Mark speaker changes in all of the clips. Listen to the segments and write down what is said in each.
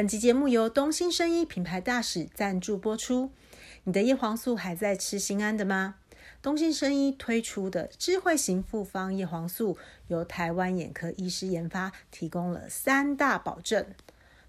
Speaker 1: 本集节目由东兴生医品牌大使赞助播出。你的叶黄素还在吃心安的吗？东兴生医推出的智慧型复方叶黄素，由台湾眼科医师研发，提供了三大保证。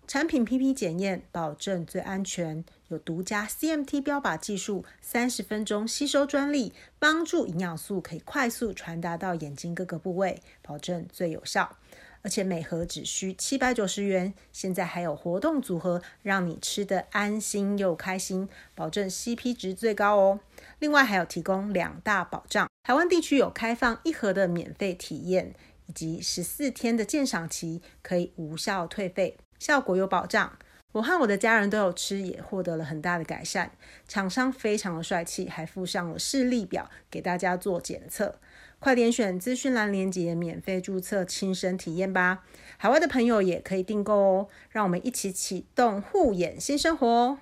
Speaker 1: 产品 PP 检验保证最安全，有独家 CMT 标靶技术，三十分钟吸收专利，帮助营养素可以快速传达到眼睛各个部位，保证最有效。而且每盒只需七百九十元，现在还有活动组合，让你吃得安心又开心，保证 CP 值最高哦。另外还有提供两大保障，台湾地区有开放一盒的免费体验，以及十四天的鉴赏期，可以无效退费，效果有保障。我和我的家人都有吃，也获得了很大的改善。厂商非常的帅气，还附上了视力表给大家做检测。快点选资讯栏链接，免费注册，亲身体验吧！海外的朋友也可以订购哦。让我们一起启动护眼新生活！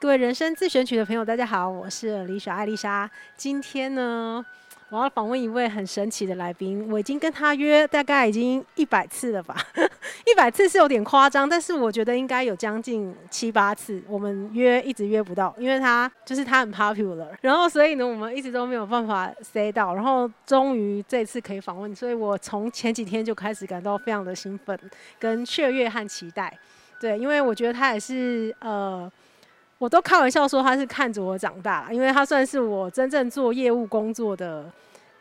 Speaker 1: 各位人生自选曲的朋友，大家好，我是李雪艾丽莎。今天呢，我要访问一位很神奇的来宾，我已经跟他约大概已经一百次了吧，一百次是有点夸张，但是我觉得应该有将近七八次，我们约一直约不到，因为他就是他很 popular，然后所以呢，我们一直都没有办法 say 到，然后终于这次可以访问，所以我从前几天就开始感到非常的兴奋、跟雀跃和期待，对，因为我觉得他也是呃。我都开玩笑说他是看着我长大，因为他算是我真正做业务工作的，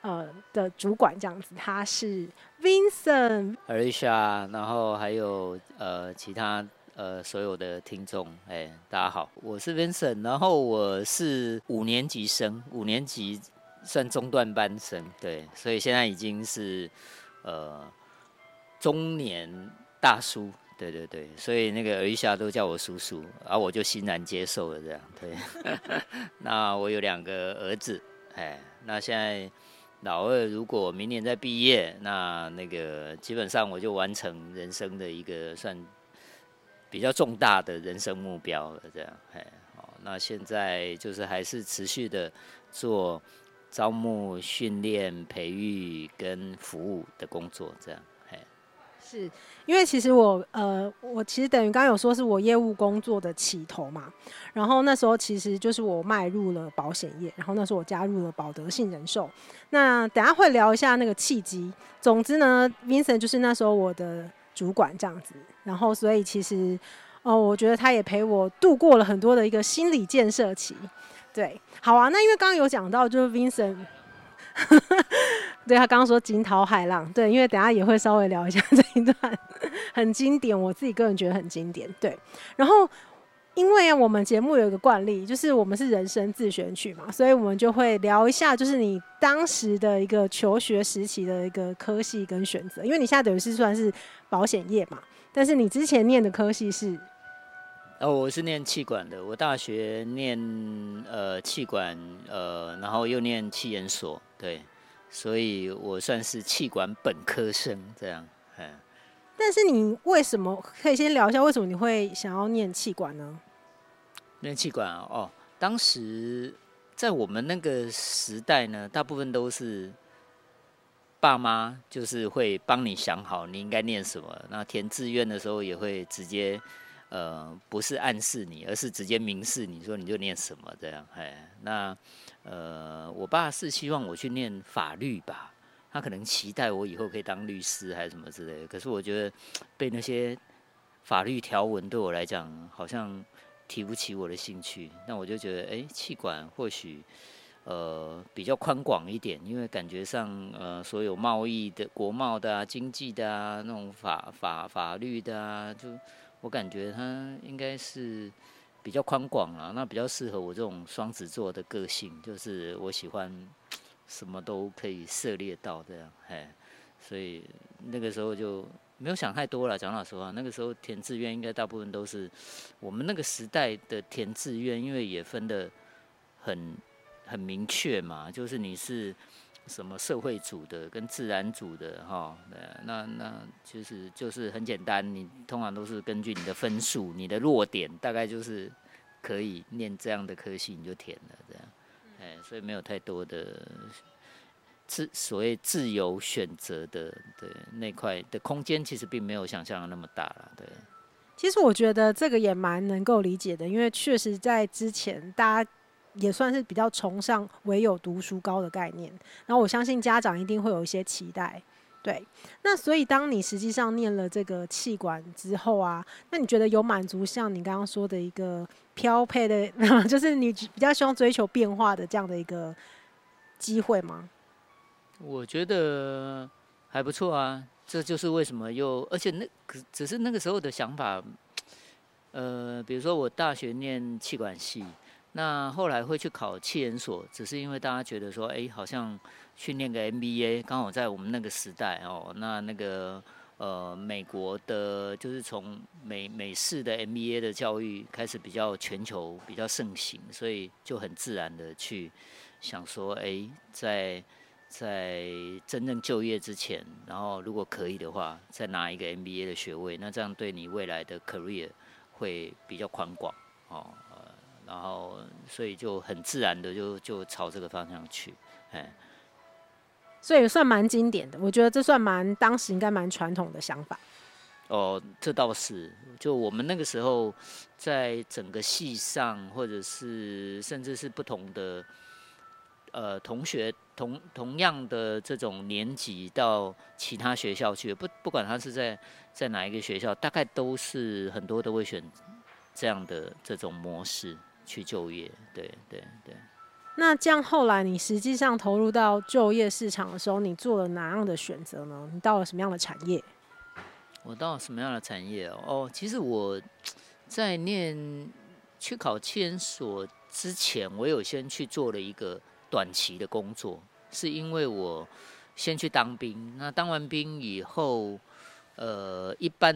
Speaker 1: 呃的主管这样子。他是 Vincent
Speaker 2: Alicia，然后还有呃其他呃所有的听众，哎，大家好，我是 Vincent，然后我是五年级生，五年级算中段班生，对，所以现在已经是呃中年大叔。对对对，所以那个儿下都叫我叔叔，然后我就欣然接受了这样。对，那我有两个儿子，哎，那现在老二如果明年再毕业，那那个基本上我就完成人生的一个算比较重大的人生目标了这样。哎，好，那现在就是还是持续的做招募、训练、培育跟服务的工作这样。
Speaker 1: 是因为其实我呃，我其实等于刚刚有说是我业务工作的起头嘛，然后那时候其实就是我迈入了保险业，然后那时候我加入了保德信人寿。那等下会聊一下那个契机。总之呢，Vincent 就是那时候我的主管这样子，然后所以其实哦、我觉得他也陪我度过了很多的一个心理建设期。对，好啊，那因为刚刚有讲到就是 Vincent。对，他刚刚说惊涛骇浪，对，因为等下也会稍微聊一下这一段，很经典，我自己个人觉得很经典。对，然后因为我们节目有一个惯例，就是我们是人生自选曲嘛，所以我们就会聊一下，就是你当时的一个求学时期的一个科系跟选择。因为你现在等于是算是保险业嘛，但是你之前念的科系是？
Speaker 2: 哦，我是念气管的，我大学念呃气管，呃，然后又念气研所，对。所以我算是气管本科生这样，嗯。
Speaker 1: 但是你为什么可以先聊一下为什么你会想要念气管呢？
Speaker 2: 念气管啊，哦，当时在我们那个时代呢，大部分都是爸妈就是会帮你想好你应该念什么，那填志愿的时候也会直接呃不是暗示你，而是直接明示你说你就念什么这样，哎，那。呃，我爸是希望我去念法律吧，他可能期待我以后可以当律师还是什么之类的。可是我觉得被那些法律条文对我来讲好像提不起我的兴趣。那我就觉得，哎，气管或许呃比较宽广一点，因为感觉上呃所有贸易的、国贸的啊、经济的啊、那种法法法律的啊，就我感觉它应该是。比较宽广啊，那比较适合我这种双子座的个性，就是我喜欢什么都可以涉猎到这样，哎，所以那个时候就没有想太多了。讲老实话，那个时候填志愿应该大部分都是我们那个时代的填志愿，因为也分得很很明确嘛，就是你是。什么社会组的跟自然组的哈，那那其实就是很简单，你通常都是根据你的分数、你的弱点，大概就是可以念这样的科系，你就填了这样，哎，所以没有太多的自所谓自由选择的对那块的空间，其实并没有想象的那么大了，对。
Speaker 3: 其实我觉得这个也蛮能够理解的，因为确实在之前大家也算是比较崇尚唯有读书高的概念，然后我相信家长一定会有一些期待。对，那所以当你实际上念了这个气管之后啊，那你觉得有满足像你刚刚说的一个飘配的，就是你比较希望追求变化的这样的一个机会吗？
Speaker 2: 我觉得还不错啊，这就是为什么又而且那可只是那个时候的想法，呃，比如说我大学念气管系，那后来会去考企研所，只是因为大家觉得说，哎，好像。训练个 MBA，刚好在我们那个时代哦，那那个呃美国的，就是从美美式的 MBA 的教育开始比较全球比较盛行，所以就很自然的去想说，哎，在在真正就业之前，然后如果可以的话，再拿一个 MBA 的学位，那这样对你未来的 career 会比较宽广哦，然后所以就很自然的就就朝这个方向去，哎。
Speaker 3: 所以算蛮经典的，我觉得这算蛮当时应该蛮传统的想法。
Speaker 2: 哦，这倒是，就我们那个时候，在整个系上，或者是甚至是不同的呃同学同同样的这种年级到其他学校去，不不管他是在在哪一个学校，大概都是很多都会选这样的这种模式去就业。对对对。
Speaker 3: 那这样后来你实际上投入到就业市场的时候，你做了哪样的选择呢？你到了什么样的产业？
Speaker 2: 我到了什么样的产业哦？哦，其实我在念去考企研所之前，我有先去做了一个短期的工作，是因为我先去当兵。那当完兵以后。呃，一般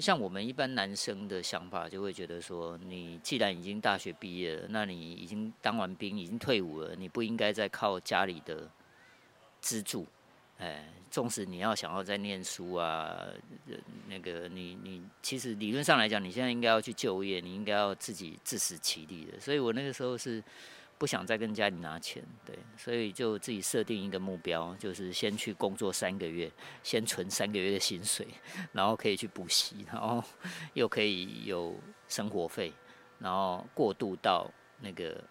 Speaker 2: 像我们一般男生的想法，就会觉得说，你既然已经大学毕业了，那你已经当完兵，已经退伍了，你不应该再靠家里的资助。哎，纵使你要想要再念书啊，那个你你其实理论上来讲，你现在应该要去就业，你应该要自己自食其力的。所以我那个时候是。不想再跟家里拿钱，对，所以就自己设定一个目标，就是先去工作三个月，先存三个月的薪水，然后可以去补习，然后又可以有生活费，然后过渡到那个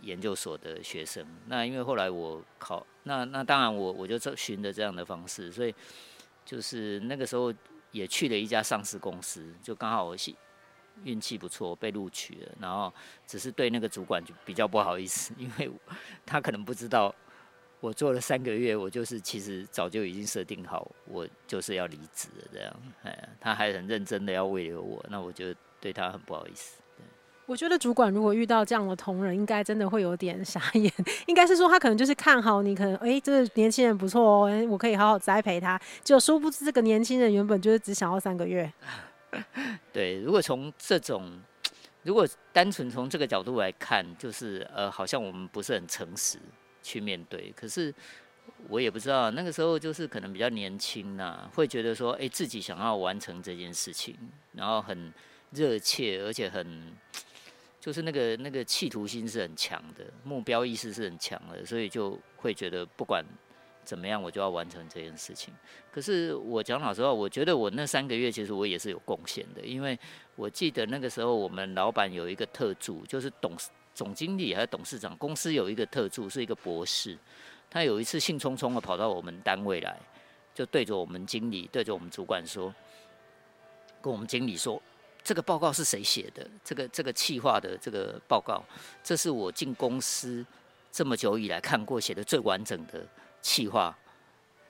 Speaker 2: 研究所的学生。那因为后来我考，那那当然我我就循着这样的方式，所以就是那个时候也去了一家上市公司，就刚好我是。运气不错，被录取了，然后只是对那个主管就比较不好意思，因为他可能不知道我做了三个月，我就是其实早就已经设定好，我就是要离职了这样。哎，他还很认真的要慰留我，那我就对他很不好意思。
Speaker 3: 我觉得主管如果遇到这样的同仁，应该真的会有点傻眼。应该是说他可能就是看好你，可能哎，这个年轻人不错哦，我可以好好栽培他。就殊不知这个年轻人原本就是只想要三个月。
Speaker 2: 对，如果从这种，如果单纯从这个角度来看，就是呃，好像我们不是很诚实去面对。可是我也不知道，那个时候就是可能比较年轻呐、会觉得说，哎，自己想要完成这件事情，然后很热切，而且很就是那个那个企图心是很强的，目标意识是很强的，所以就会觉得不管。怎么样，我就要完成这件事情。可是我讲老实话，我觉得我那三个月其实我也是有贡献的，因为我记得那个时候我们老板有一个特助，就是董事总经理还是董事长，公司有一个特助是一个博士。他有一次兴冲冲的跑到我们单位来，就对着我们经理，对着我们主管说，跟我们经理说，这个报告是谁写的？这个这个企划的这个报告，这是我进公司这么久以来看过写的最完整的。企划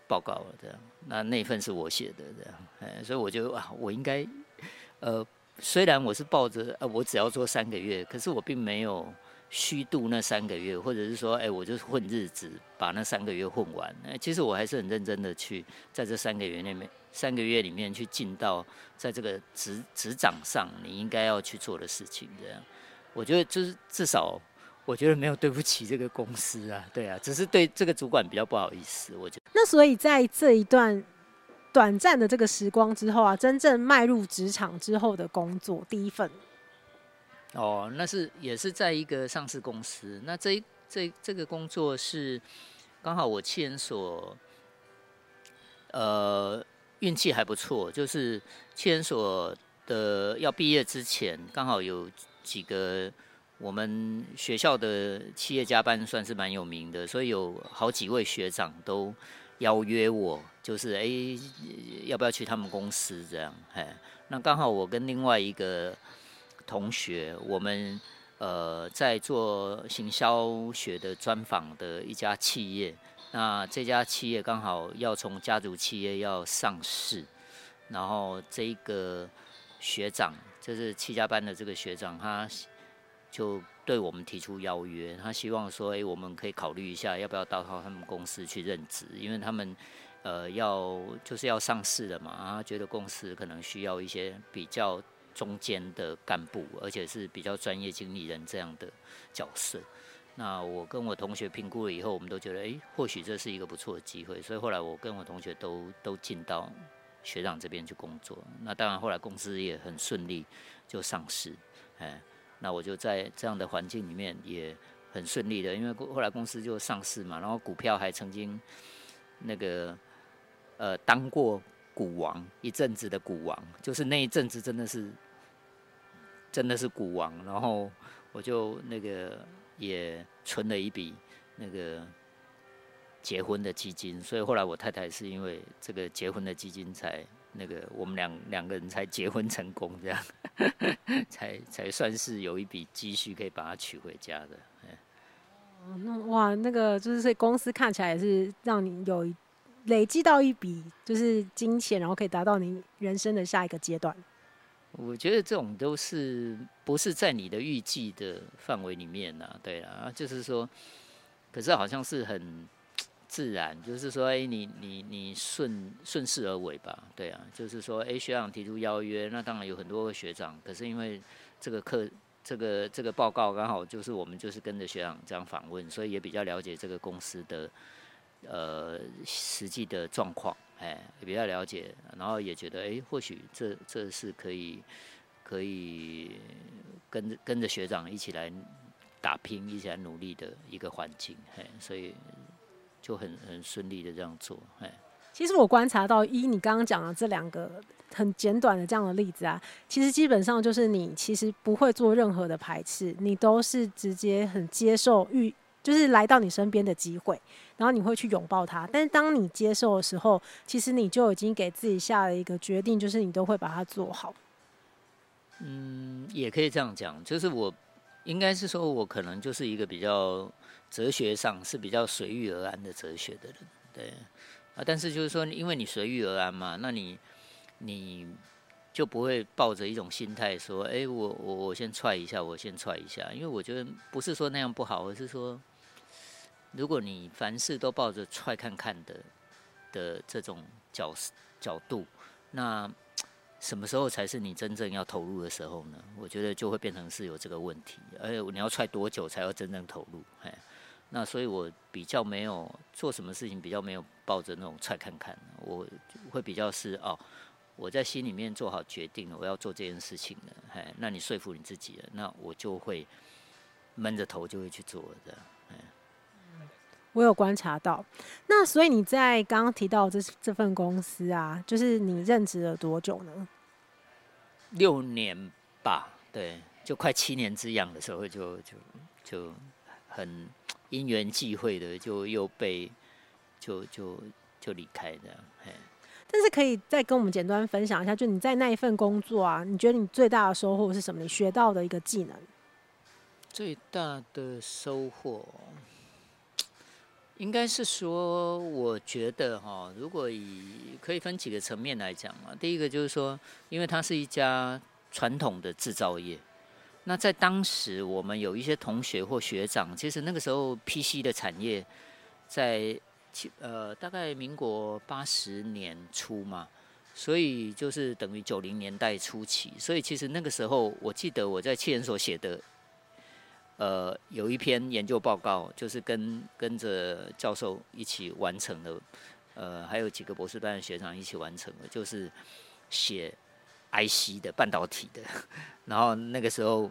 Speaker 2: 报告了，这样，那那份是我写的，这样，哎，所以我就啊，我应该，呃，虽然我是抱着呃，我只要做三个月，可是我并没有虚度那三个月，或者是说，哎，我就混日子，把那三个月混完。哎，其实我还是很认真的去在这三个月里面，三个月里面去尽到在这个职职掌上你应该要去做的事情，这样，我觉得就是至少。我觉得没有对不起这个公司啊，对啊，只是对这个主管比较不好意思。我觉得
Speaker 3: 那所以在这一段短暂的这个时光之后啊，真正迈入职场之后的工作，第一份
Speaker 2: 哦，那是也是在一个上市公司。那这这这个工作是刚好我企研所，呃，运气还不错，就是企研所的要毕业之前，刚好有几个我们学校的企业家班算是蛮有名的，所以有好几位学长都邀约我，就是哎、要不要去他们公司这样？哎，那刚好我跟另外一个同学，我们呃在做行销学的专访的一家企业，那这家企业刚好要从家族企业要上市，然后这个学长就是七家班的这个学长，他就。对我们提出邀约，他希望说，哎，我们可以考虑一下，要不要到他们公司去任职？因为他们，呃，要就是要上市了嘛，他觉得公司可能需要一些比较中间的干部，而且是比较专业经理人这样的角色。那我跟我同学评估了以后，我们都觉得，哎，或许这是一个不错的机会。所以后来我跟我同学都都进到学长这边去工作。那当然后来公司也很顺利就上市，哎。那我就在这样的环境里面也很顺利的，因为后来公司就上市嘛，然后股票还曾经那个呃当过股王一阵子的股王，就是那一阵子真的是真的是股王，然后我就那个也存了一笔那个结婚的基金，所以后来我太太是因为这个结婚的基金才。那个我们两两个人才结婚成功，这样才才算是有一笔积蓄可以把她娶回家的。
Speaker 1: 哦，那哇，那个就是所以公司看起来也是让你有累积到一笔就是金钱，然后可以达到你人生的下一个阶段。
Speaker 2: 我觉得这种都是不是在你的预计的范围里面呢？对啊，就是说，可是好像是很。自然就是说，哎，你你你顺顺势而为吧，对啊，就是说，哎，学长提出邀约，那当然有很多个学长，可是因为这个课，这个这个报告刚好就是我们就是跟着学长这样访问，所以也比较了解这个公司的呃实际的状况，哎，也比较了解，然后也觉得，哎，或许这这是可以可以跟着跟着学长一起来打拼，一起来努力的一个环境，哎，所以。就很很顺利的这样做，哎，
Speaker 1: 其实我观察到，一你刚刚讲的这两个很简短的这样的例子啊，其实基本上就是你其实不会做任何的排斥，你都是直接很接受遇，就是来到你身边的机会，然后你会去拥抱它。但是当你接受的时候，其实你就已经给自己下了一个决定，就是你都会把它做好。
Speaker 2: 嗯，也可以这样讲，就是我应该是说，我可能就是一个比较。哲学上是比较随遇而安的哲学的人，对啊，但是就是说，因为你随遇而安嘛，那你你就不会抱着一种心态说，哎，我我我先踹一下，我先踹一下，因为我觉得不是说那样不好，而是说，如果你凡事都抱着踹看看的的这种角角度，那什么时候才是你真正要投入的时候呢？我觉得就会变成是有这个问题，而且你要踹多久才要真正投入？哎。那所以，我比较没有做什么事情，比较没有抱着那种踹看看，我会比较是哦，我在心里面做好决定了，我要做这件事情了，哎，那你说服你自己了，那我就会闷着头就会去做的，哎。
Speaker 1: 我有观察到，那所以你在刚刚提到这这份公司啊，就是你任职了多久呢？
Speaker 2: 六年吧，对，就快七年之痒的时候就，就就就很。因缘际会的，就又被就就就离开的，嘿。
Speaker 1: 但是可以再跟我们简单分享一下，就你在那一份工作啊，你觉得你最大的收获是什么？你学到的一个技能？
Speaker 2: 最大的收获，应该是说，我觉得哈，如果以可以分几个层面来讲嘛。第一个就是说，因为它是一家传统的制造业。那在当时，我们有一些同学或学长，其实那个时候 PC 的产业在七呃大概民国八十年初嘛，所以就是等于九零年代初期，所以其实那个时候，我记得我在企研所写的呃有一篇研究报告，就是跟跟着教授一起完成的，呃还有几个博士班的学长一起完成的，就是写。IC 的半导体的，然后那个时候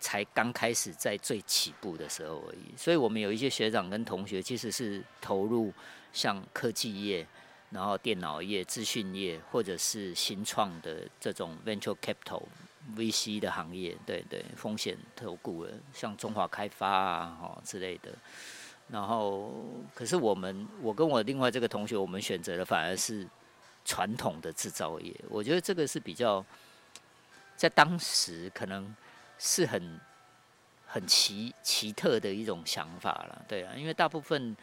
Speaker 2: 才刚开始在最起步的时候而已，所以我们有一些学长跟同学其实是投入像科技业，然后电脑业、资讯业，或者是新创的这种 venture capital VC 的行业，对对，风险投顾的，像中华开发啊，哈之类的。然后，可是我们，我跟我另外这个同学，我们选择的反而是传统的制造业。我觉得这个是比较，在当时可能是很很奇奇特的一种想法了，对啊，因为大部分。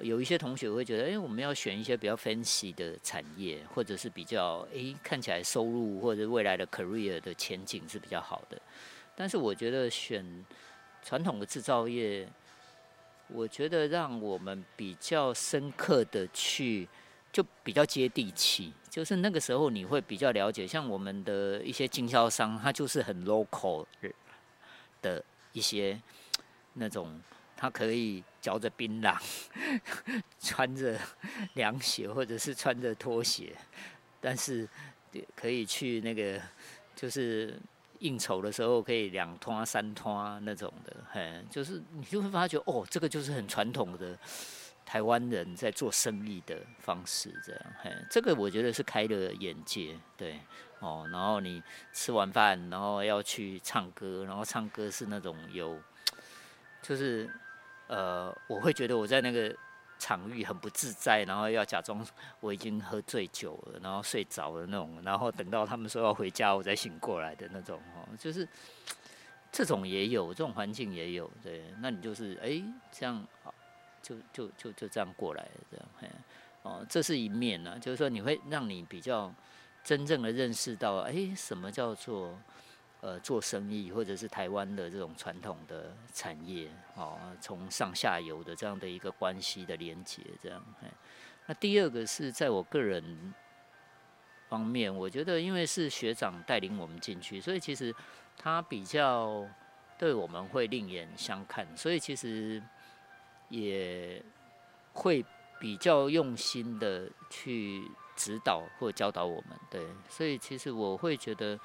Speaker 2: 有一些同学会觉得，哎，我们要选一些比较 fancy 的产业，或者是比较哎看起来收入或者未来的 career 的前景是比较好的。但是我觉得选传统的制造业，我觉得让我们比较深刻的去，就比较接地气。就是那个时候你会比较了解，像我们的一些经销商，他就是很 local 的一些那种。他可以嚼着槟榔，穿着凉鞋或者是穿着拖鞋，但是可以去那个就是应酬的时候可以两拖三拖那种的，嘿，就是你就会发觉哦，这个就是很传统的台湾人在做生意的方式，这样，嘿，这个我觉得是开了眼界，对，哦，然后你吃完饭，然后要去唱歌，然后唱歌是那种有，就是。呃，我会觉得我在那个场域很不自在，然后要假装我已经喝醉酒了，然后睡着了那种，然后等到他们说要回家，我再醒过来的那种哦，就是这种也有，这种环境也有，对，那你就是哎、这样，就就就就这样过来这样，嘿，哦，这是一面呢，就是说你会让你比较真正的认识到，哎、什么叫做。呃，做生意或者是台湾的这种传统的产业，哦，从上下游的这样的一个关系的连接，这样。那第二个是在我个人方面，我觉得因为是学长带领我们进去，所以其实他比较对我们会另眼相看，所以其实也会比较用心的去指导或教导我们。对，所以其实我会觉得。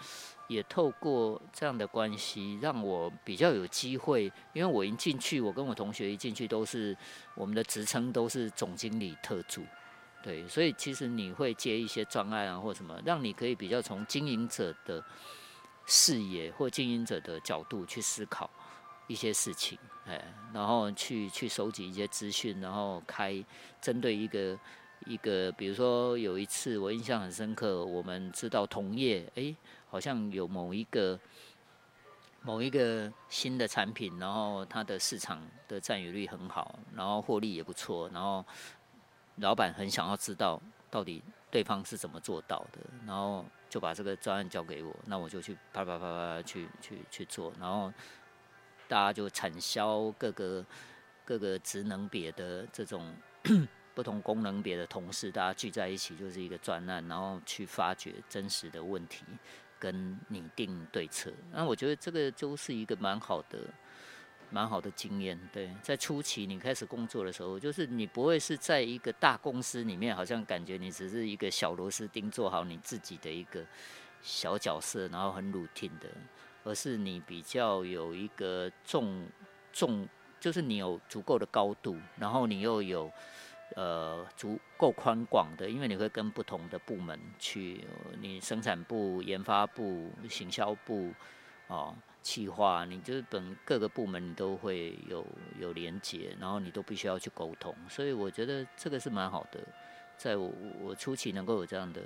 Speaker 2: 也透过这样的关系，让我比较有机会，因为我一进去，我跟我同学一进去都是我们的职称都是总经理特助，对，所以其实你会接一些专案啊或什么，让你可以比较从经营者的视野或经营者的角度去思考一些事情，哎，然后去去收集一些资讯，然后开针对一个一个，比如说有一次我印象很深刻，我们知道同业，哎。好像有某一个某一个新的产品，然后它的市场的占有率很好，然后获利也不错，然后老板很想要知道到底对方是怎么做到的，然后就把这个专案交给我，那我就去啪啪啪啪去去去做，然后大家就产销各个各个职能别的这种 不同功能别的同事，大家聚在一起就是一个专案，然后去发掘真实的问题。跟拟定对策，那我觉得这个就是一个蛮好的、蛮好的经验。对，在初期你开始工作的时候，就是你不会是在一个大公司里面，好像感觉你只是一个小螺丝钉，做好你自己的一个小角色，然后很 routine 的，而是你比较有一个重重，就是你有足够的高度，然后你又有。呃，足够宽广的，因为你会跟不同的部门去，你生产部、研发部、行销部，哦，企划，你就是本各个部门你都会有有连接，然后你都必须要去沟通，所以我觉得这个是蛮好的，在我我初期能够有这样的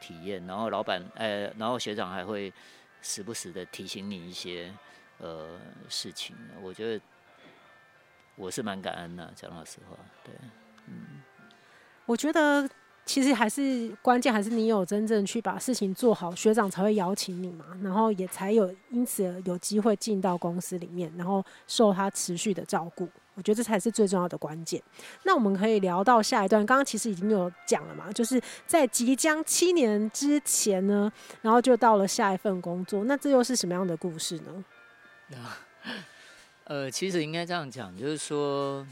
Speaker 2: 体验，然后老板，呃，然后学长还会时不时的提醒你一些呃事情，我觉得我是蛮感恩的，讲老实话，对。嗯，
Speaker 3: 我觉得其实还是关键，还是你有真正去把事情做好，学长才会邀请你嘛，然后也才有因此有机会进到公司里面，然后受他持续的照顾。我觉得这才是最重要的关键。那我们可以聊到下一段，刚刚其实已经有讲了嘛，就是在即将七年之前呢，然后就到了下一份工作，那这又是什么样的故事呢？
Speaker 2: 呃，其实应该这样讲，就是说。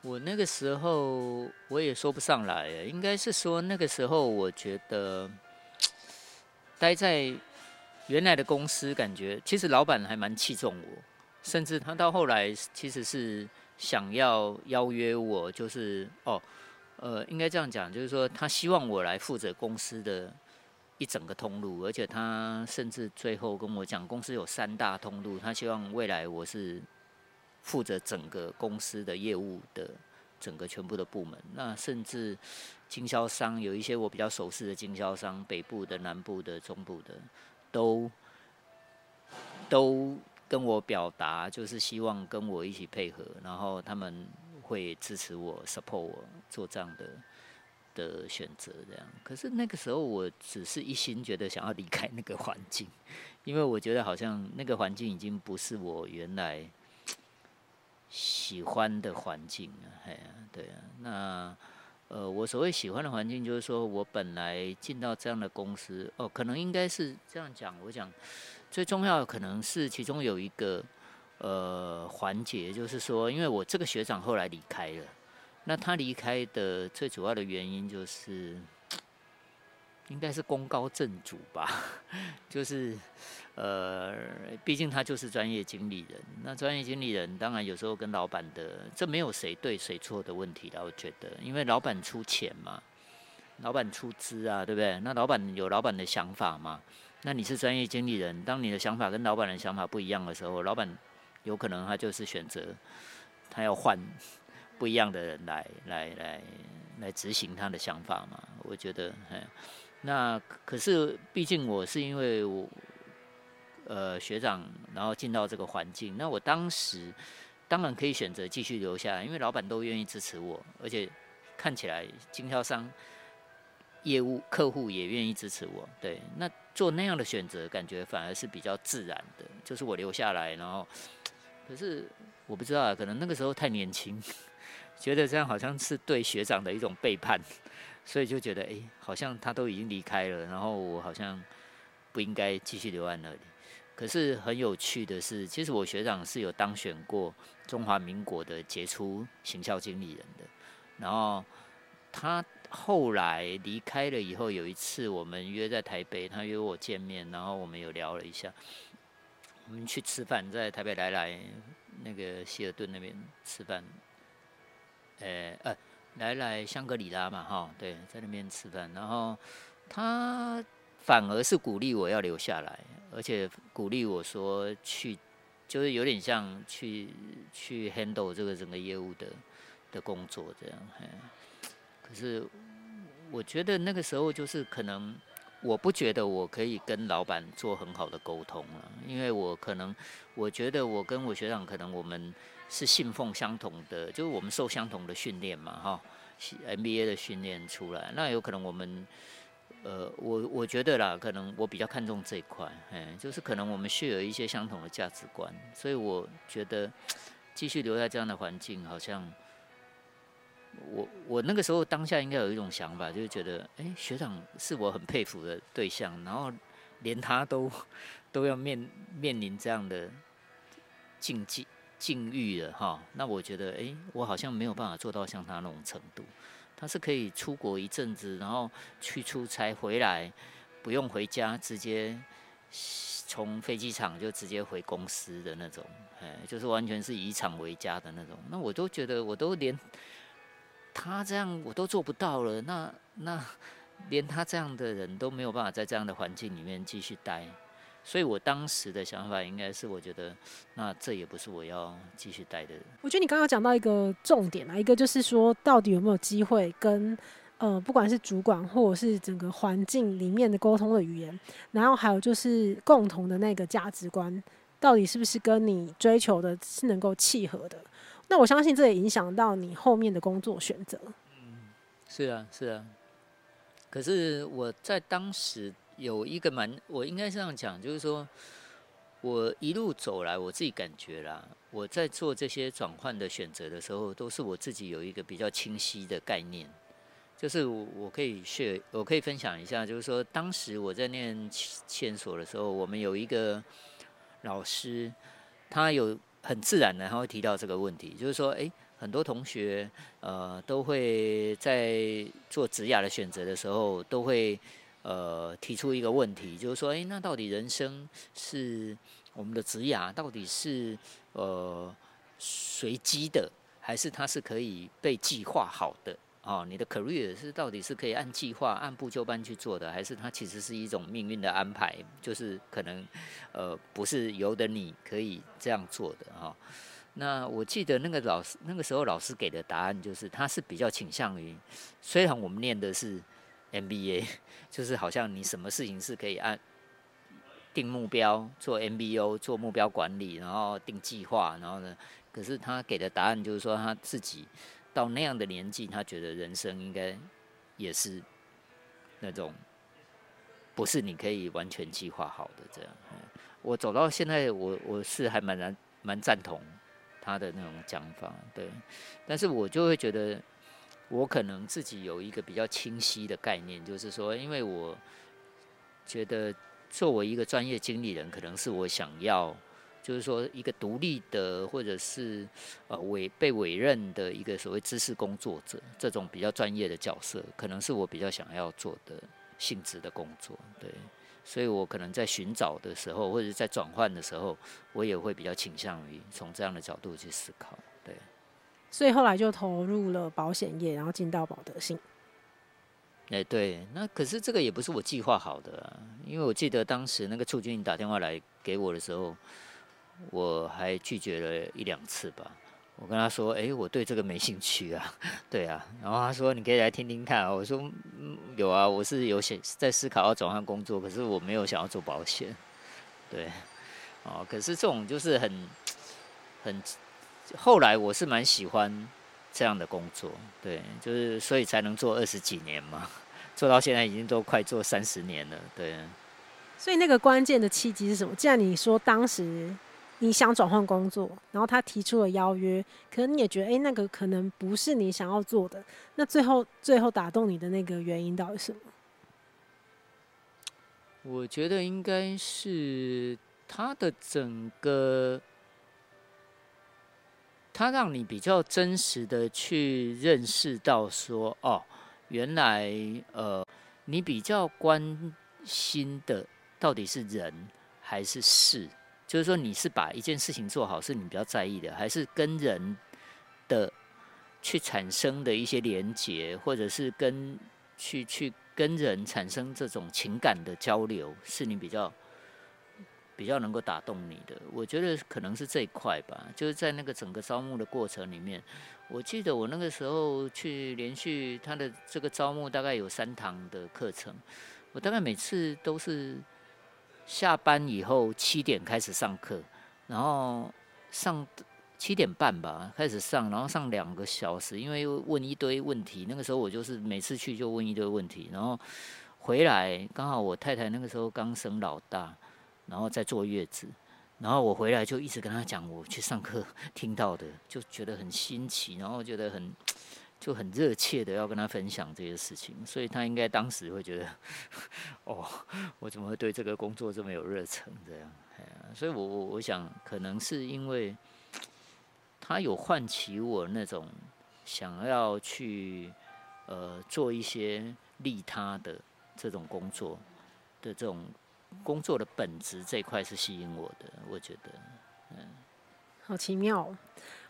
Speaker 2: 我那个时候我也说不上来，应该是说那个时候我觉得待在原来的公司，感觉其实老板还蛮器重我，甚至他到后来其实是想要邀约我，就是哦，呃，应该这样讲，就是说他希望我来负责公司的一整个通路，而且他甚至最后跟我讲，公司有三大通路，他希望未来我是负责整个公司的业务的整个全部的部门。那甚至经销商有一些我比较熟悉的经销商，北部的、南部的、中部的，都都。跟我表达就是希望跟我一起配合，然后他们会支持我、support 我做这样的的选择，这样。可是那个时候我只是一心觉得想要离开那个环境，因为我觉得好像那个环境已经不是我原来喜欢的环境了。哎呀，对啊，那呃，我所谓喜欢的环境就是说我本来进到这样的公司，哦，可能应该是这样讲，我讲。最重要可能是其中有一个呃环节，就是说，因为我这个学长后来离开了，那他离开的最主要的原因就是，应该是功高震主吧，就是呃，毕竟他就是专业经理人，那专业经理人当然有时候跟老板的，这没有谁对谁错的问题了，我觉得，因为老板出钱嘛，老板出资啊，对不对？那老板有老板的想法嘛。那你是专业经理人，当你的想法跟老板的想法不一样的时候，老板有可能他就是选择他要换不一样的人来来来来执行他的想法嘛？我觉得，那可是毕竟我是因为我呃学长，然后进到这个环境，那我当时当然可以选择继续留下来，因为老板都愿意支持我，而且看起来经销商。业务客户也愿意支持我，对，那做那样的选择，感觉反而是比较自然的，就是我留下来，然后，可是我不知道啊，可能那个时候太年轻，觉得这样好像是对学长的一种背叛，所以就觉得，哎，好像他都已经离开了，然后我好像不应该继续留在那里。可是很有趣的是，其实我学长是有当选过中华民国的杰出行销经理人的，然后他。后来离开了以后，有一次我们约在台北，他约我见面，然后我们有聊了一下。我们去吃饭，在台北来来那个希尔顿那边吃饭。呃呃，来来香格里拉嘛，哈，对，在那边吃饭。然后他反而是鼓励我要留下来，而且鼓励我说去，就是有点像去去 handle 这个整个业务的的工作这样。可是，我觉得那个时候就是可能，我不觉得我可以跟老板做很好的沟通了，因为我可能，我觉得我跟我学长可能我们是信奉相同的，就是我们受相同的训练嘛，哈，MBA 的训练出来，那有可能我们，呃，我我觉得啦，可能我比较看重这一块，哎，就是可能我们是有一些相同的价值观，所以我觉得继续留在这样的环境好像。我我那个时候当下应该有一种想法，就是觉得，哎、学长是我很佩服的对象，然后连他都 都要面面临这样的境境境遇了哈。那我觉得，哎、我好像没有办法做到像他那种程度。他是可以出国一阵子，然后去出差回来，不用回家，直接从飞机场就直接回公司的那种，哎，就是完全是以厂为家的那种。那我都觉得，我都连。他这样我都做不到了，那那连他这样的人都没有办法在这样的环境里面继续待，所以我当时的想法应该是，我觉得那这也不是我要继续待的人。
Speaker 3: 我觉得你刚刚讲到一个重点啊，一个就是说到底有没有机会跟呃不管是主管或者是整个环境里面的沟通的语言，然后还有就是共同的那个价值观，到底是不是跟你追求的是能够契合的？那我相信这也影响到你后面的工作选择。
Speaker 2: 嗯，是啊，是啊。可是我在当时有一个蛮，我应该这样讲，就是说我一路走来，我自己感觉啦，我在做这些转换的选择的时候，都是我自己有一个比较清晰的概念。就是我我可以去我可以分享一下，就是说当时我在念研所的时候，我们有一个老师，他有。很自然的，他会提到这个问题，就是说，诶，很多同学，呃，都会在做职涯的选择的时候，都会，呃，提出一个问题，就是说，诶，那到底人生是我们的职涯，到底是呃随机的，还是它是可以被计划好的？哦，你的 career 是到底是可以按计划、按部就班去做的，还是它其实是一种命运的安排？就是可能呃不是由得你可以这样做的哈、哦。那我记得那个老师那个时候老师给的答案就是，他是比较倾向于，虽然我们念的是 MBA，就是好像你什么事情是可以按定目标做 MBO 做目标管理，然后定计划，然后呢，可是他给的答案就是说他自己到那样的年纪，他觉得人生应该也是那种不是你可以完全计划好的这样。我走到现在，我我是还蛮难蛮赞同。他的那种讲法，对，但是我就会觉得，我可能自己有一个比较清晰的概念，就是说，因为我觉得作为一个专业经理人，可能是我想要，就是说一个独立的，或者是呃委被委任的一个所谓知识工作者，这种比较专业的角色，可能是我比较想要做的性质的工作，对。所以我可能在寻找的时候，或者在转换的时候，我也会比较倾向于从这样的角度去思考。对，
Speaker 3: 所以后来就投入了保险业，然后进到保德信。
Speaker 2: 哎、欸，对，那可是这个也不是我计划好的啊，因为我记得当时那个促进打电话来给我的时候，我还拒绝了一两次吧。我跟他说：“哎、我对这个没兴趣啊，对啊。”然后他说：“你可以来听听看啊。”我说：“嗯，有啊，我是有想在思考要转换工作，可是我没有想要做保险。”对，哦，可是这种就是很很后来我是蛮喜欢这样的工作，对，就是所以才能做二十几年嘛，做到现在已经都快做三十年了，对。
Speaker 3: 所以那个关键的契机是什么？既然你说当时。你想转换工作，然后他提出了邀约，可能你也觉得，哎、那个可能不是你想要做的。那最后，最后打动你的那个原因到底是什么？
Speaker 2: 我觉得应该是他的整个，他让你比较真实的去认识到说，哦，原来呃，你比较关心的到底是人还是事？就是说，你是把一件事情做好，是你比较在意的，还是跟人的去产生的一些连结，或者是跟去去跟人产生这种情感的交流，是你比较比较能够打动你的？我觉得可能是这一块吧。就是在那个整个招募的过程里面，我记得我那个时候去连续他的这个招募大概有三堂的课程，我大概每次都是。下班以后七点开始上课，然后上七点半吧开始上，然后上两个小时，因为问一堆问题。那个时候我就是每次去就问一堆问题，然后回来刚好我太太那个时候刚生老大，然后在坐月子，然后我回来就一直跟她讲我去上课听到的，就觉得很新奇，然后觉得很。就很热切的要跟他分享这些事情，所以他应该当时会觉得，哦，我怎么会对这个工作这么有热忱这样？所以我我我想，可能是因为他有唤起我那种想要去呃做一些利他的这种工作的这种工作的本质这块是吸引我的，我觉得，嗯，
Speaker 3: 好奇妙。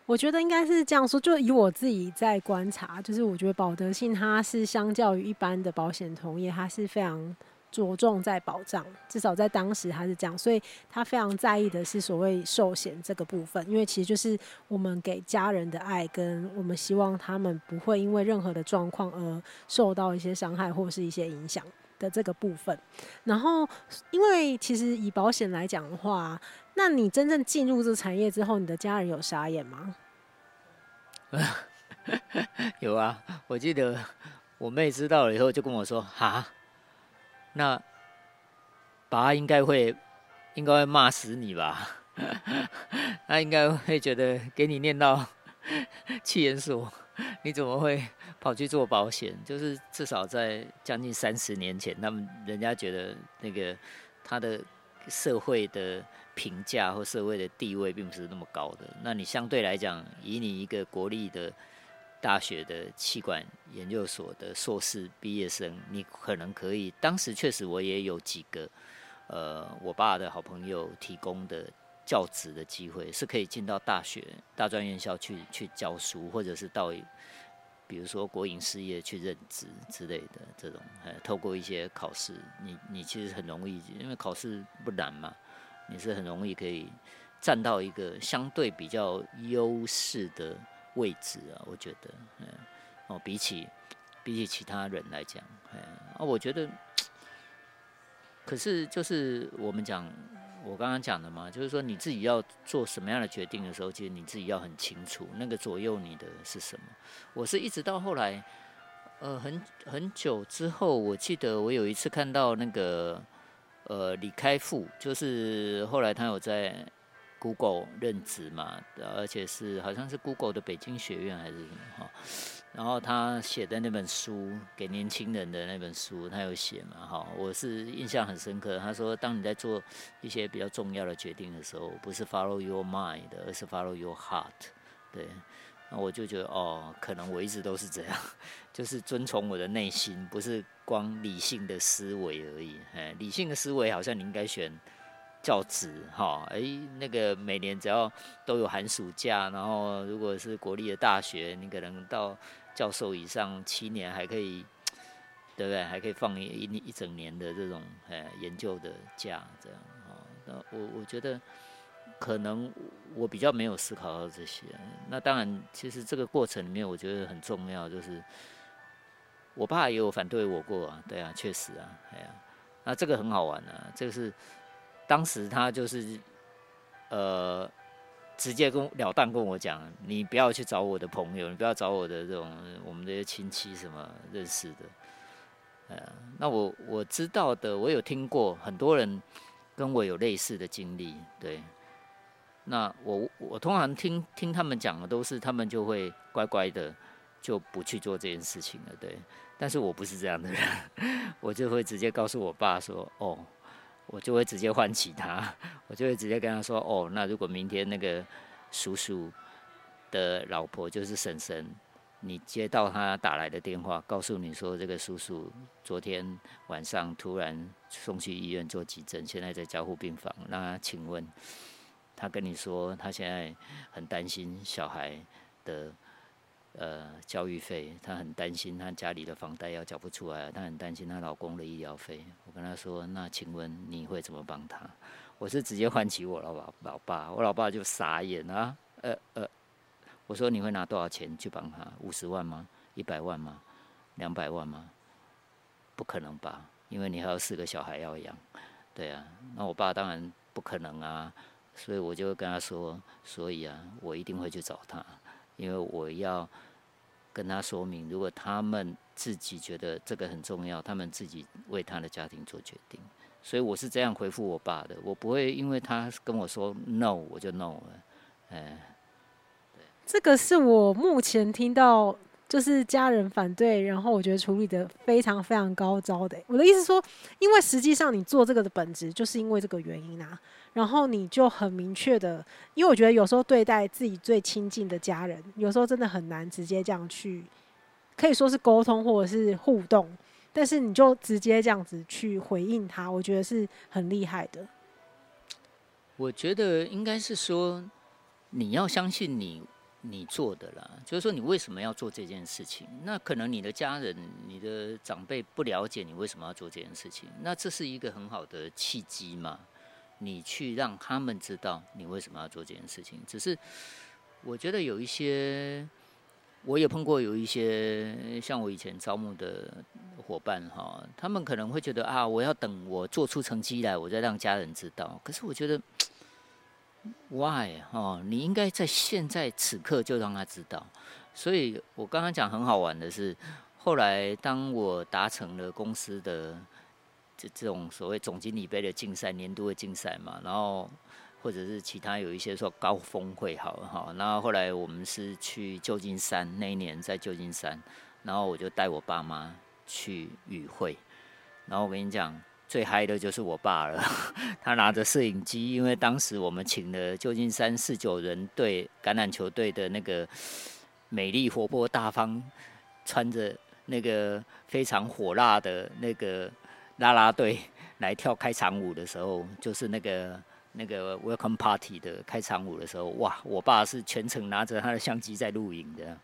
Speaker 3: 我觉得应该是这样说，就以我自己在观察，就是我觉得保德信它是相较于一般的保险同业，它是非常着重在保障，至少在当时它是这样，所以他非常在意的是所谓寿险这个部分，因为其实就是我们给家人的爱，跟我们希望他们不会因为任何的状况而受到一些伤害或是一些影响。的这个部分。然后，因为其实以保险来讲的话。那你真正进入这个产业之后，你的家人有傻眼吗？
Speaker 2: 有啊，我记得我妹知道了以后就跟我说：“哈，那爸应该会应该会骂死你吧？他应该会觉得给你念到企研所，你怎么会 跑去做保险？就是至少在将近三十年前，他们人家觉得那个他的社会的。”评价或社会的地位并不是那么高的，那你相对来讲，以你一个国立的大学的气管研究所的硕士毕业生，你可能可以。当时确实我也有几个，呃，我爸的好朋友提供的教职的机会，是可以进到大学大专院校去去教书，或者是到比如说国营事业去任职之类的这种，呃，透过一些考试，你你其实很容易，因为考试不难嘛，你是很容易可以站到一个相对比较优势的位置啊，我觉得，嗯，哦，比起比起其他人来讲，哎，啊，我觉得，可是就是我们讲。我刚刚讲的嘛，就是说你自己要做什么样的决定的时候，其实你自己要很清楚，那个左右你的是什么。我是一直到后来，呃，很很久之后，我记得我有一次看到那个，呃，李开复，就是后来他有在 Google 任职嘛，而且是好像是 Google 的北京学院还是什么哈。然后他写的那本书给年轻人的那本书，他有写嘛？哈，我是印象很深刻。他说，当你在做一些比较重要的决定的时候，不是 follow your mind，而是 follow your heart。对，那我就觉得哦，可能我一直都是这样，就是遵从我的内心，不是光理性的思维而已。哎，理性的思维好像你应该选教职哈。哎，那个每年只要都有寒暑假，然后如果是国立的大学，你可能到教授以上七年还可以，对不对？还可以放一一一整年的这种呃研究的假，这样啊。那我我觉得可能我比较没有思考到这些。那当然，其实这个过程里面我觉得很重要，就是我爸也有反对我过啊，对啊，确实啊，哎呀，那这个很好玩啊，这个是当时他就是呃。直接跟了当跟我讲，你不要去找我的朋友，你不要找我的这种我们这些亲戚什么认识的。呃，那我我知道的，我有听过很多人跟我有类似的经历，对。那我我通常听听他们讲的都是，他们就会乖乖的就不去做这件事情了，对。但是我不是这样的人，我就会直接告诉我爸说，哦。我就会直接唤起他，我就会直接跟他说：“哦，那如果明天那个叔叔的老婆就是婶婶，你接到他打来的电话，告诉你说这个叔叔昨天晚上突然送去医院做急诊，现在在交护病房。那请问他跟你说他现在很担心小孩的。”呃，教育费，她很担心，她家里的房贷要缴不出来，她很担心她老公的医疗费。我跟她说，那请问你会怎么帮她？我是直接唤起我老爸，老爸，我老爸就傻眼啊，呃呃，我说你会拿多少钱去帮她？五十万吗？一百万吗？两百万吗？不可能吧，因为你还有四个小孩要养。对啊，那我爸当然不可能啊，所以我就跟他说，所以啊，我一定会去找他，因为我要。跟他说明，如果他们自己觉得这个很重要，他们自己为他的家庭做决定。所以我是这样回复我爸的，我不会因为他跟我说 no 我就 no 了。哎，对，
Speaker 3: 这个是我目前听到就是家人反对，然后我觉得处理得非常非常高招的。我的意思说，因为实际上你做这个的本质就是因为这个原因啊。然后你就很明确的，因为我觉得有时候对待自己最亲近的家人，有时候真的很难直接这样去，可以说是沟通或者是互动，但是你就直接这样子去回应他，我觉得是很厉害的。
Speaker 2: 我觉得应该是说，你要相信你你做的啦，就是说你为什么要做这件事情？那可能你的家人、你的长辈不了解你为什么要做这件事情，那这是一个很好的契机嘛。你去让他们知道你为什么要做这件事情。只是我觉得有一些，我也碰过有一些像我以前招募的伙伴哈，他们可能会觉得啊，我要等我做出成绩来，我再让家人知道。可是我觉得，why 哦？你应该在现在此刻就让他知道。所以我刚刚讲很好玩的是，后来当我达成了公司的。这这种所谓总经理杯的竞赛、年度的竞赛嘛，然后或者是其他有一些说高峰会好了哈，然后后来我们是去旧金山，那一年在旧金山，然后我就带我爸妈去与会，然后我跟你讲，最嗨的就是我爸了，他拿着摄影机，因为当时我们请了旧金山四九人队橄榄球队的那个美丽活泼大方，穿着那个非常火辣的那个。啦啦队来跳开场舞的时候，就是那个那个 Welcome Party 的开场舞的时候，哇！我爸是全程拿着他的相机在录影的，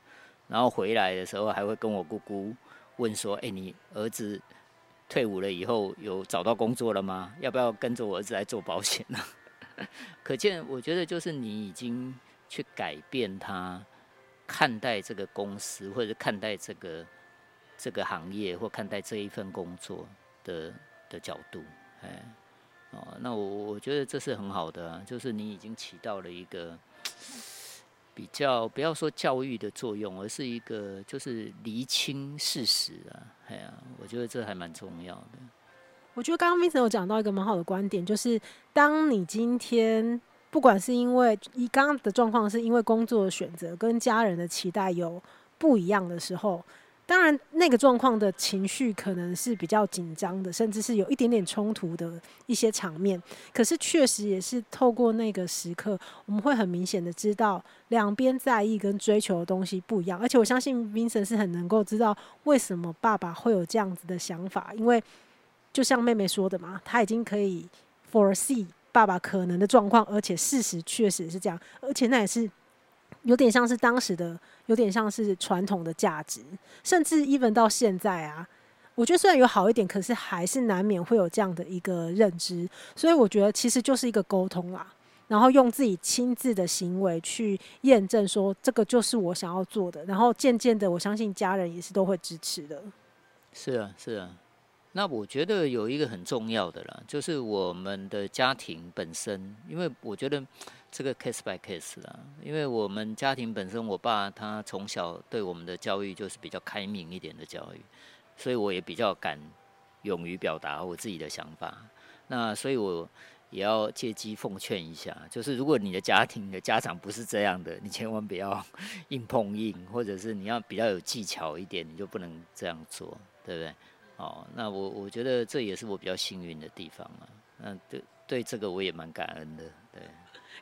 Speaker 2: 然后回来的时候还会跟我姑姑问说：“哎，你儿子退伍了以后有找到工作了吗？要不要跟着我儿子来做保险呢？” 可见，我觉得就是你已经去改变他看待这个公司，或者是看待这个这个行业，或看待这一份工作的的角度，哎，哦，那我我觉得这是很好的啊，就是你已经起到了一个。比较不要说教育的作用，而是一个就是厘清事实啊，哎呀，我觉得这还蛮重要的。
Speaker 3: 我觉得刚刚 Vincent 有讲到一个蛮好的观点，就是当你今天不管是因为你刚刚的状况是因为工作的选择跟家人的期待有不一样的时候。当然，那个状况的情绪可能是比较紧张的，甚至是有一点点冲突的一些场面。可是，确实也是透过那个时刻，我们会很明显的知道两边在意跟追求的东西不一样。而且，我相信 Vincent 是很能够知道为什么爸爸会有这样子的想法，因为就像妹妹说的嘛，他已经可以 foresee 爸爸可能的状况，而且事实确实是这样，而且那也是。有点像是当时的，有点像是传统的价值，甚至 even 到现在啊，我觉得虽然有好一点，可是还是难免会有这样的一个认知。所以我觉得其实就是一个沟通啦，然后用自己亲自的行为去验证说这个就是我想要做的，然后渐渐的，我相信家人也是都会支持的。
Speaker 2: 是啊，是啊。那我觉得有一个很重要的啦，就是我们的家庭本身，因为我觉得这个 case by case 啦，因为我们家庭本身，我爸他从小对我们的教育就是比较开明一点的教育，所以我也比较敢勇于表达我自己的想法。那所以我也要借机奉劝一下，就是如果你的家庭的家长不是这样的，你千万不要 硬碰硬，或者是你要比较有技巧一点，你就不能这样做，对不对？哦，那我我觉得这也是我比较幸运的地方啊。那对对这个我也蛮感恩的，对。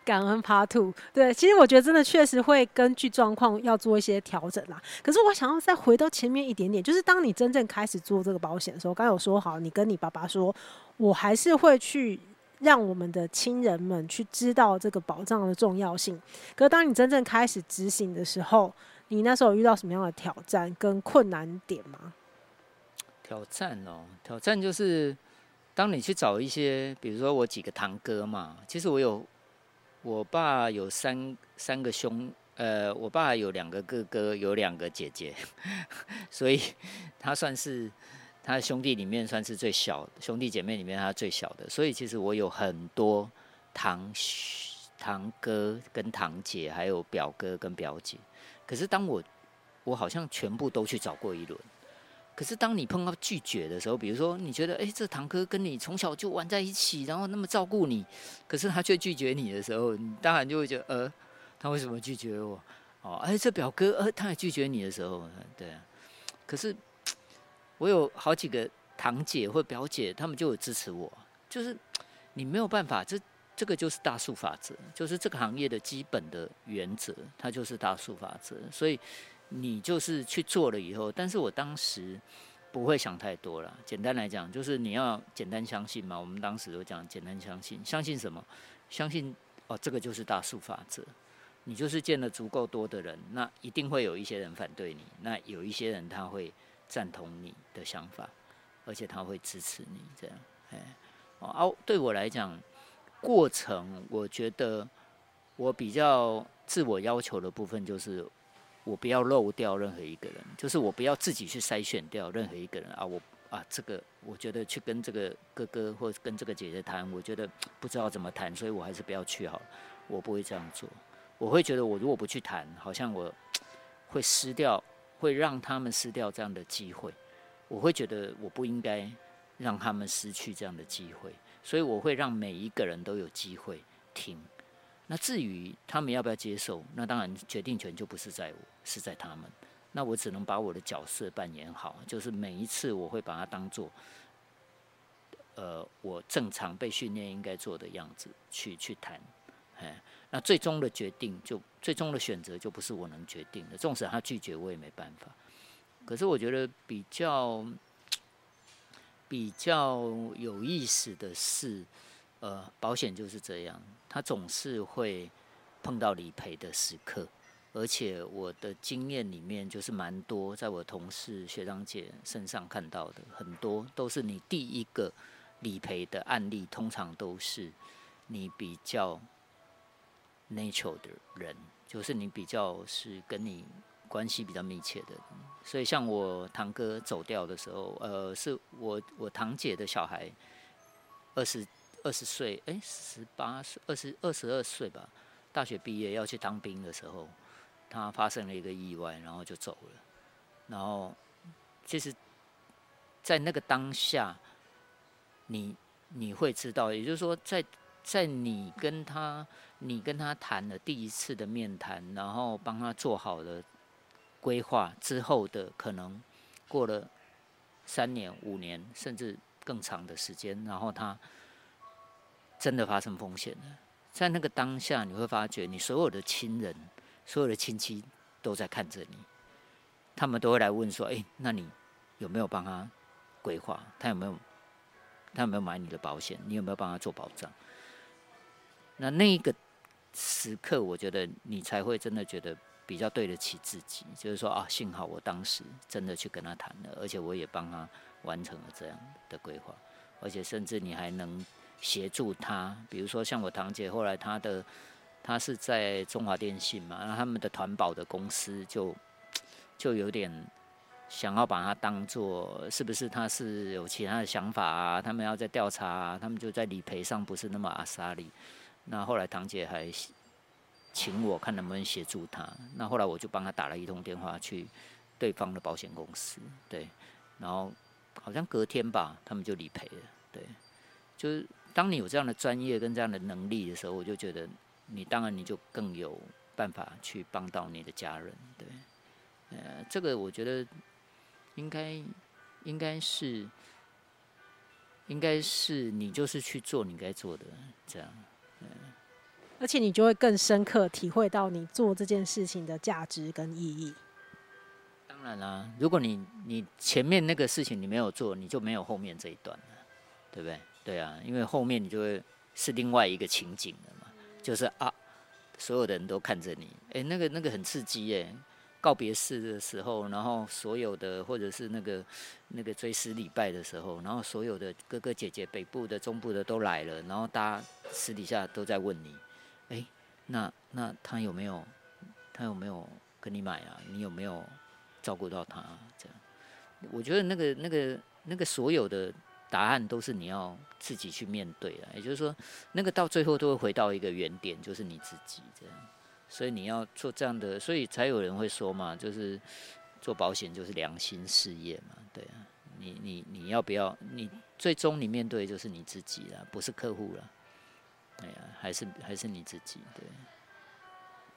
Speaker 3: 感恩 Part Two，对，其实我觉得真的确实会根据状况要做一些调整啦。可是我想要再回到前面一点点，就是当你真正开始做这个保险的时候，刚刚有说好，你跟你爸爸说，我还是会去让我们的亲人们去知道这个保障的重要性。可是当你真正开始执行的时候，你那时候有遇到什么样的挑战跟困难点吗？
Speaker 2: 挑战哦，挑战就是当你去找一些，比如说我几个堂哥嘛，其实我有，我爸有三三个兄，呃，我爸有两个哥哥，有两个姐姐，所以他算是他兄弟里面算是最小，兄弟姐妹里面他最小的，所以其实我有很多堂堂哥跟堂姐，还有表哥跟表姐，可是当我我好像全部都去找过一轮。可是当你碰到拒绝的时候，比如说你觉得，哎，这堂哥跟你从小就玩在一起，然后那么照顾你，可是他却拒绝你的时候，你当然就会觉得，呃，他为什么拒绝我？哦，哎，这表哥，呃，他也拒绝你的时候，对啊。可是我有好几个堂姐或表姐，他们就有支持我，就是你没有办法，这这个就是大数法则，就是这个行业的基本的原则，它就是大数法则，所以。你就是去做了以后，但是我当时不会想太多了。简单来讲，就是你要简单相信嘛。我们当时都讲简单相信，相信什么？相信哦，这个就是大数法则。你就是见了足够多的人，那一定会有一些人反对你，那有一些人他会赞同你的想法，而且他会支持你这样。哎，哦，对我来讲，过程我觉得我比较自我要求的部分就是。我不要漏掉任何一个人，就是我不要自己去筛选掉任何一个人啊！我啊，这个我觉得去跟这个哥哥或者跟这个姐姐谈，我觉得不知道怎么谈，所以我还是不要去好了。我不会这样做，我会觉得我如果不去谈，好像我会失掉，会让他们失掉这样的机会。我会觉得我不应该让他们失去这样的机会，所以我会让每一个人都有机会听。那至于他们要不要接受，那当然决定权就不是在我，是在他们。那我只能把我的角色扮演好，就是每一次我会把它当做，呃，我正常被训练应该做的样子去去谈。哎，那最终的决定就最终的选择就不是我能决定的，纵使他拒绝我也没办法。可是我觉得比较 比较有意思的是。呃，保险就是这样，它总是会碰到理赔的时刻。而且我的经验里面就是蛮多，在我同事学长姐身上看到的很多都是你第一个理赔的案例，通常都是你比较 natural 的人，就是你比较是跟你关系比较密切的。所以像我堂哥走掉的时候，呃，是我我堂姐的小孩，二十二十岁，哎，十八岁，二十二十二岁吧，大学毕业要去当兵的时候。他发生了一个意外，然后就走了。然后，其实，在那个当下，你你会知道，也就是说，在在你跟他你跟他谈了第一次的面谈，然后帮他做好了规划之后的，可能过了三年、五年，甚至更长的时间，然后他真的发生风险了。在那个当下，你会发觉，你所有的亲人。所有的亲戚都在看着你，他们都会来问说：“哎，那你有没有帮他规划？他有没有他有没有买你的保险？你有没有帮他做保障？”那那一个时刻，我觉得你才会真的觉得比较对得起自己，就是说啊，幸好我当时真的去跟他谈了，而且我也帮他完成了这样的规划，而且甚至你还能协助他，比如说像我堂姐后来她的。她是在中华电信嘛，那他们的团保的公司就就有点想要把他当做是不是他是有其他的想法啊？他们要在调查啊，他们就在理赔上不是那么阿莎利。那后来堂姐还请我看能不能协助他。那后来我就帮他打了一通电话去对方的保险公司，对，然后好像隔天吧，他们就理赔了。对，就是当你有这样的专业跟这样的能力的时候，我就觉得。你当然你就更有办法去帮到你的家人，对，呃，这个我觉得应该应该是应该是你就是去做你该做的，这样，嗯，
Speaker 3: 而且你就会更深刻体会到你做这件事情的价值跟意义。
Speaker 2: 当然啦，如果你你前面那个事情你没有做，你就没有后面这一段了，对不对？对啊，因为后面你就会是另外一个情景了嘛。就是啊，所有的人都看着你，哎、那个那个很刺激耶。告别式的时候，然后所有的或者是那个那个追思礼拜的时候，然后所有的哥哥姐姐、北部的、中部的都来了，然后大家私底下都在问你，哎、那那他有没有他有没有跟你买啊？你有没有照顾到他？这样，我觉得那个那个那个所有的。答案都是你要自己去面对的，也就是说，那个到最后都会回到一个原点，就是你自己这样。所以你要做这样的，所以才有人会说嘛，就是做保险就是良心事业嘛，对啊。你你你要不要？你最终你面对的就是你自己了，不是客户了。哎呀，还是还是你自己对。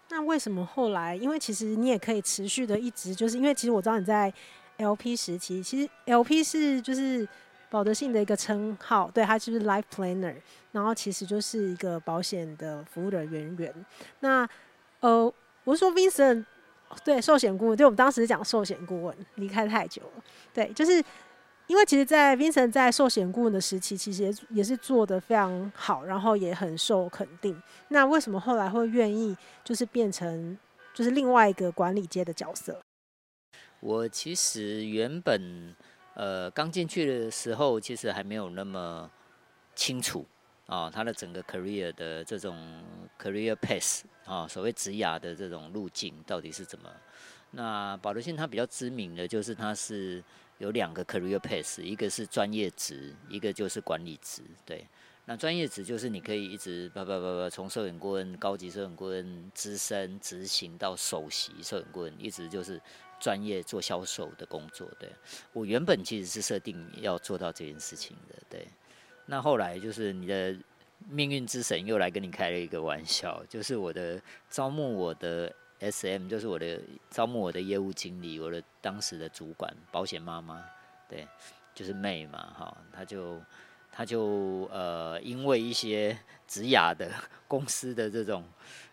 Speaker 3: 那为什么后来？因为其实你也可以持续的一直，就是因为其实我知道你在 LP 时期，其实 LP 是就是。保德信的一个称号，对，他就是 Life Planner，然后其实就是一个保险的服务的人员。那呃，我是说 Vincent，对，寿险顾问，对，我们当时讲寿险顾问，离开太久了，对，就是因为其实，在 Vincent 在寿险顾问的时期，其实也也是做得非常好，然后也很受肯定。那为什么后来会愿意就是变成就是另外一个管理阶的角色？
Speaker 2: 我其实原本。呃，刚进去的时候，其实还没有那么清楚啊，他的整个 career 的这种 career path 啊，所谓职涯的这种路径到底是怎么？那保德信他比较知名的就是他是有两个 career path，一个是专业职，一个就是管理职。对，那专业职就是你可以一直叭叭叭叭从摄影顾问、高级摄影顾问、资深执行到首席摄影顾问，一直就是。专业做销售的工作，对，我原本其实是设定要做到这件事情的，对。那后来就是你的命运之神又来跟你开了一个玩笑，就是我的招募我的 SM，就是我的招募我的业务经理，我的当时的主管保险妈妈，对，就是妹嘛，哈，他就他就呃因为一些职涯的公司的这种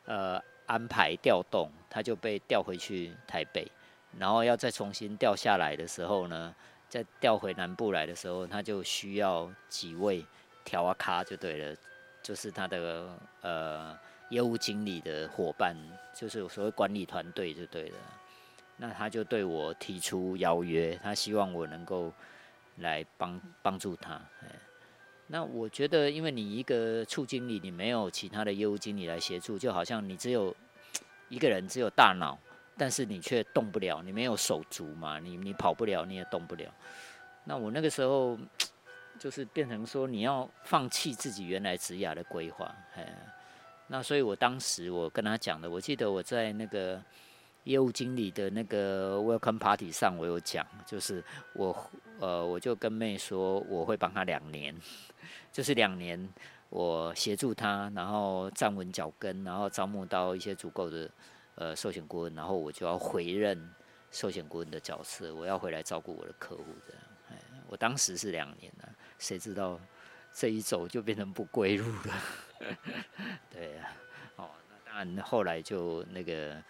Speaker 2: 呃安排调动，他就被调回去台北。然后要再重新调下来的时候呢，再调回南部来的时候，他就需要几位调啊卡就对了，就是他的呃业务经理的伙伴，就是所谓管理团队就对了。那他就对我提出邀约，他希望我能够来帮帮助他。那我觉得，因为你一个处经理，你没有其他的业务经理来协助，就好像你只有一个人，只有大脑，但是你却动不了，你没有手足嘛，你你跑不了，你也动不了。那我那个时候 就是变成说，你要放弃自己原来职涯的规划。那所以我当时我跟他讲的，我记得我在那个。业务经理的那个 welcome party 上，我有讲，就是我呃，我就跟妹说，我会帮他两年，就是两年，我协助他，然后站稳脚跟，然后招募到一些足够的呃寿险顾问，然后我就要回任寿险顾问的角色，我要回来照顾我的客户这样。哎，我当时是两年了，谁知道这一走就变成不归路了？对啊，哦，那当然后来就那个。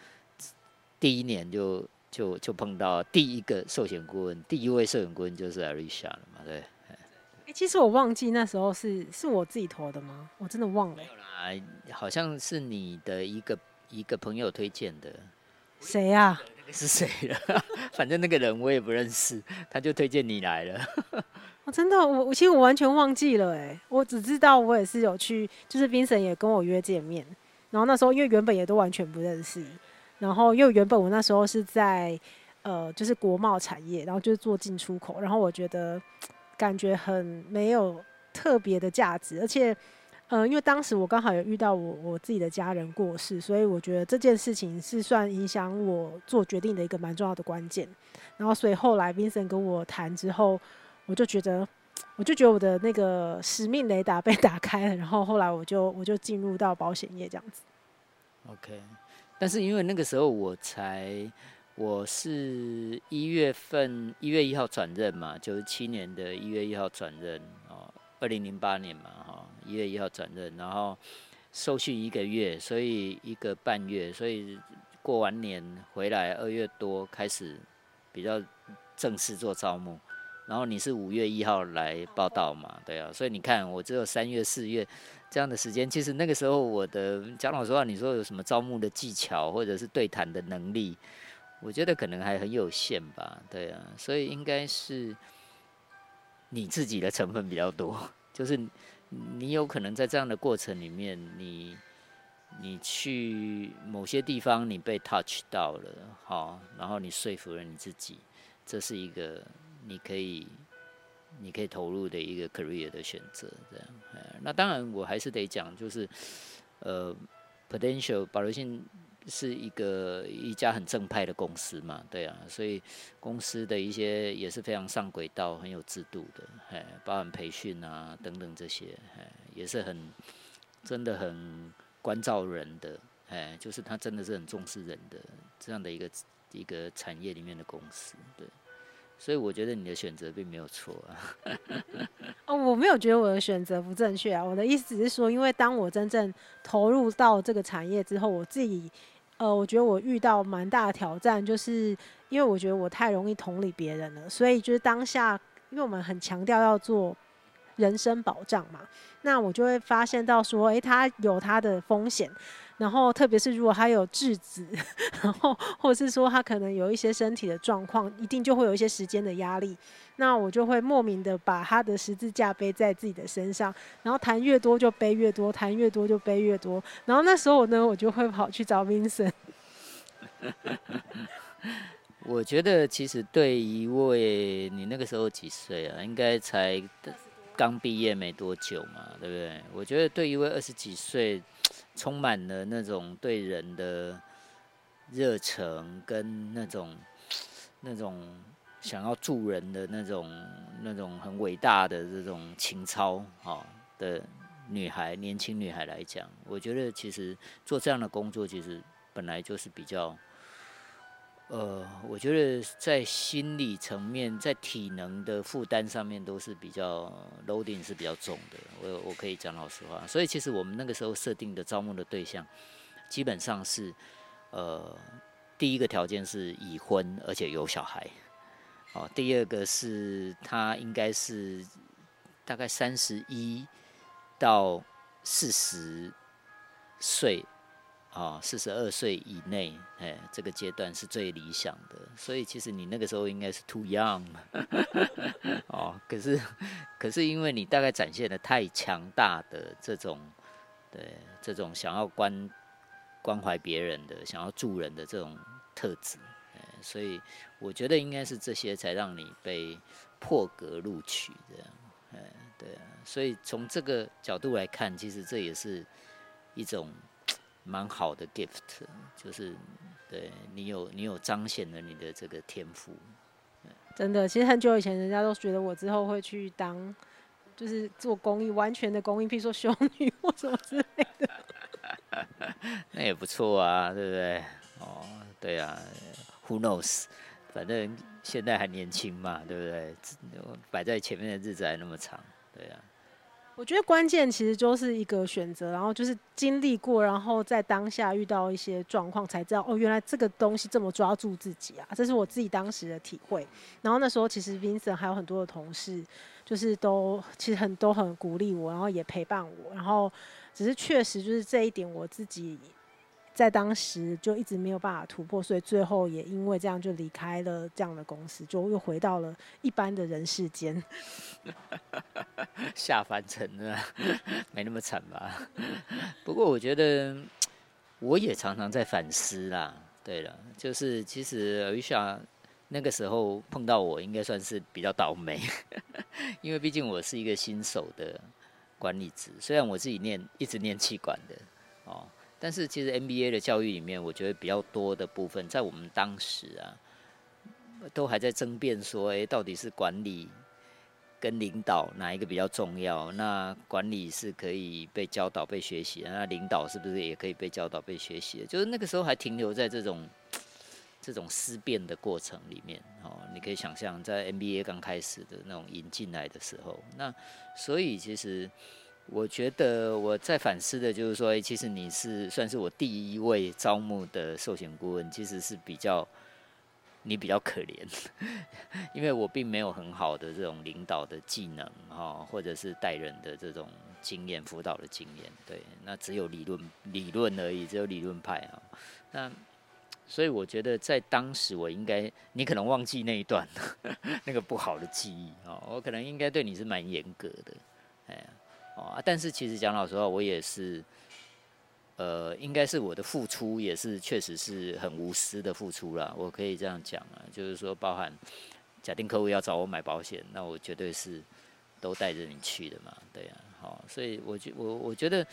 Speaker 2: 第一年就就就碰到第一个寿险顾问，第一位寿险顾问就是 Alicia 了嘛，对。哎、
Speaker 3: 欸，其实我忘记那时候是是我自己投的吗？我真的忘了。没有
Speaker 2: 啦，好像是你的一个一个朋友推荐的。
Speaker 3: 谁呀、啊？
Speaker 2: 那个是谁了？反正那个人我也不认识，他就推荐你来了。
Speaker 3: 我真的，我我其实我完全忘记了，哎，我只知道我也是有去，就是 Vincent 也跟我约见面，然后那时候因为原本也都完全不认识。然后，因为原本我那时候是在，呃，就是国贸产业，然后就是做进出口，然后我觉得感觉很没有特别的价值，而且，呃，因为当时我刚好有遇到我我自己的家人过世，所以我觉得这件事情是算影响我做决定的一个蛮重要的关键。然后，所以后来 Vincent 跟我谈之后，我就觉得，我就觉得我的那个使命雷达 被打开了，然后后来我就我就进入到保险业这样子。
Speaker 2: OK。但是因为那个时候我才，我是一月份一月一号转任嘛，九十七年的一月一号转任哦，二零零八年嘛哈，一月一号转任，然后受训一个月，所以一个半月，所以过完年回来二月多开始比较正式做招募，然后你是五月一号来报到嘛，对啊，所以你看我只有三月四月。这样的时间，其实那个时候我的讲老实话，你说有什么招募的技巧，或者是对谈的能力，我觉得可能还很有限吧。对啊，所以应该是你自己的成分比较多，就是你有可能在这样的过程里面，你你去某些地方你被 touch 到了，好，然后你说服了你自己，这是一个你可以。你可以投入的一个 career 的选择，这样。那当然，我还是得讲，就是呃，potential 保留性是一个一家很正派的公司嘛，对啊，所以公司的一些也是非常上轨道、很有制度的，哎，包含培训啊等等这些，哎，也是很真的很关照人的，哎，就是他真的是很重视人的这样的一个一个产业里面的公司，对。所以我觉得你的选择并没有错啊。
Speaker 3: 哦，我没有觉得我的选择不正确啊。我的意思只是说，因为当我真正投入到这个产业之后，我自己，呃，我觉得我遇到蛮大的挑战，就是因为我觉得我太容易同理别人了。所以就是当下，因为我们很强调要做人身保障嘛，那我就会发现到说，诶，他有他的风险。然后，特别是如果他有质子，然后或者是说他可能有一些身体的状况，一定就会有一些时间的压力。那我就会莫名的把他的十字架背在自己的身上，然后谈越多就背越多，谈越多就背越多。然后那时候呢，我就会跑去找 Vincent。
Speaker 2: 我觉得其实对一位你那个时候几岁啊？应该才刚毕业没多久嘛，对不对？我觉得对一位二十几岁。充满了那种对人的热忱，跟那种 那种想要助人的那种那种很伟大的这种情操，哈的女孩，年轻女孩来讲，我觉得其实做这样的工作，其实本来就是比较，呃，我觉得在心理层面，在体能的负担上面都是比较 loading 是比较重的。我我可以讲老实话，所以其实我们那个时候设定的招募的对象，基本上是，呃，第一个条件是已婚而且有小孩，哦，第二个是他应该是大概三十一到四十岁啊，四十二岁以内，哎，这个阶段是最理想的。所以其实你那个时候应该是 too young，哦，可是可是因为你大概展现的太强大的这种，对，这种想要关关怀别人的、想要助人的这种特质，哎，所以我觉得应该是这些才让你被破格录取的，哎，对啊。所以从这个角度来看，其实这也是一种。蛮好的 gift，就是对你有你有彰显了你的这个天赋。
Speaker 3: 真的，其实很久以前，人家都觉得我之后会去当，就是做公益，完全的公益，譬如说修女或什么之类的。
Speaker 2: 那也不错啊，对不对？哦，对啊，Who knows？反正现在还年轻嘛，对不对？摆在前面的日子还那么长，对啊。
Speaker 3: 我觉得关键其实就是一个选择，然后就是经历过，然后在当下遇到一些状况，才知道哦，原来这个东西这么抓住自己啊！这是我自己当时的体会。然后那时候其实 Vincent 还有很多的同事，就是都其实很都很鼓励我，然后也陪伴我。然后只是确实就是这一点我自己。在当时就一直没有办法突破，所以最后也因为这样就离开了这样的公司，就又回到了一般的人世间，
Speaker 2: 下凡尘啊，没那么惨吧？不过我觉得我也常常在反思啦。对了，就是其实 Arisha 那个时候碰到我，应该算是比较倒霉，因为毕竟我是一个新手的管理职，虽然我自己念一直念气管的哦。但是其实 MBA 的教育里面，我觉得比较多的部分，在我们当时啊，都还在争辩说，哎，到底是管理跟领导哪一个比较重要？那管理是可以被教导、被学习，那领导是不是也可以被教导、被学习？就是那个时候还停留在这种这种思辨的过程里面。哦，你可以想象，在 MBA 刚开始的那种引进来的时候，那所以其实。我觉得我在反思的，就是说，其实你是算是我第一位招募的寿险顾问，其实是比较你比较可怜，因为我并没有很好的这种领导的技能哈，或者是带人的这种经验、辅导的经验，对，那只有理论理论而已，只有理论派啊。那所以我觉得在当时，我应该你可能忘记那一段 那个不好的记忆啊，我可能应该对你是蛮严格的，哦，但是其实讲老实话，我也是，呃，应该是我的付出也是确实是很无私的付出啦。我可以这样讲啊，就是说，包含假定客户要找我买保险，那我绝对是都带着你去的嘛，对呀。好，所以我觉我我觉得，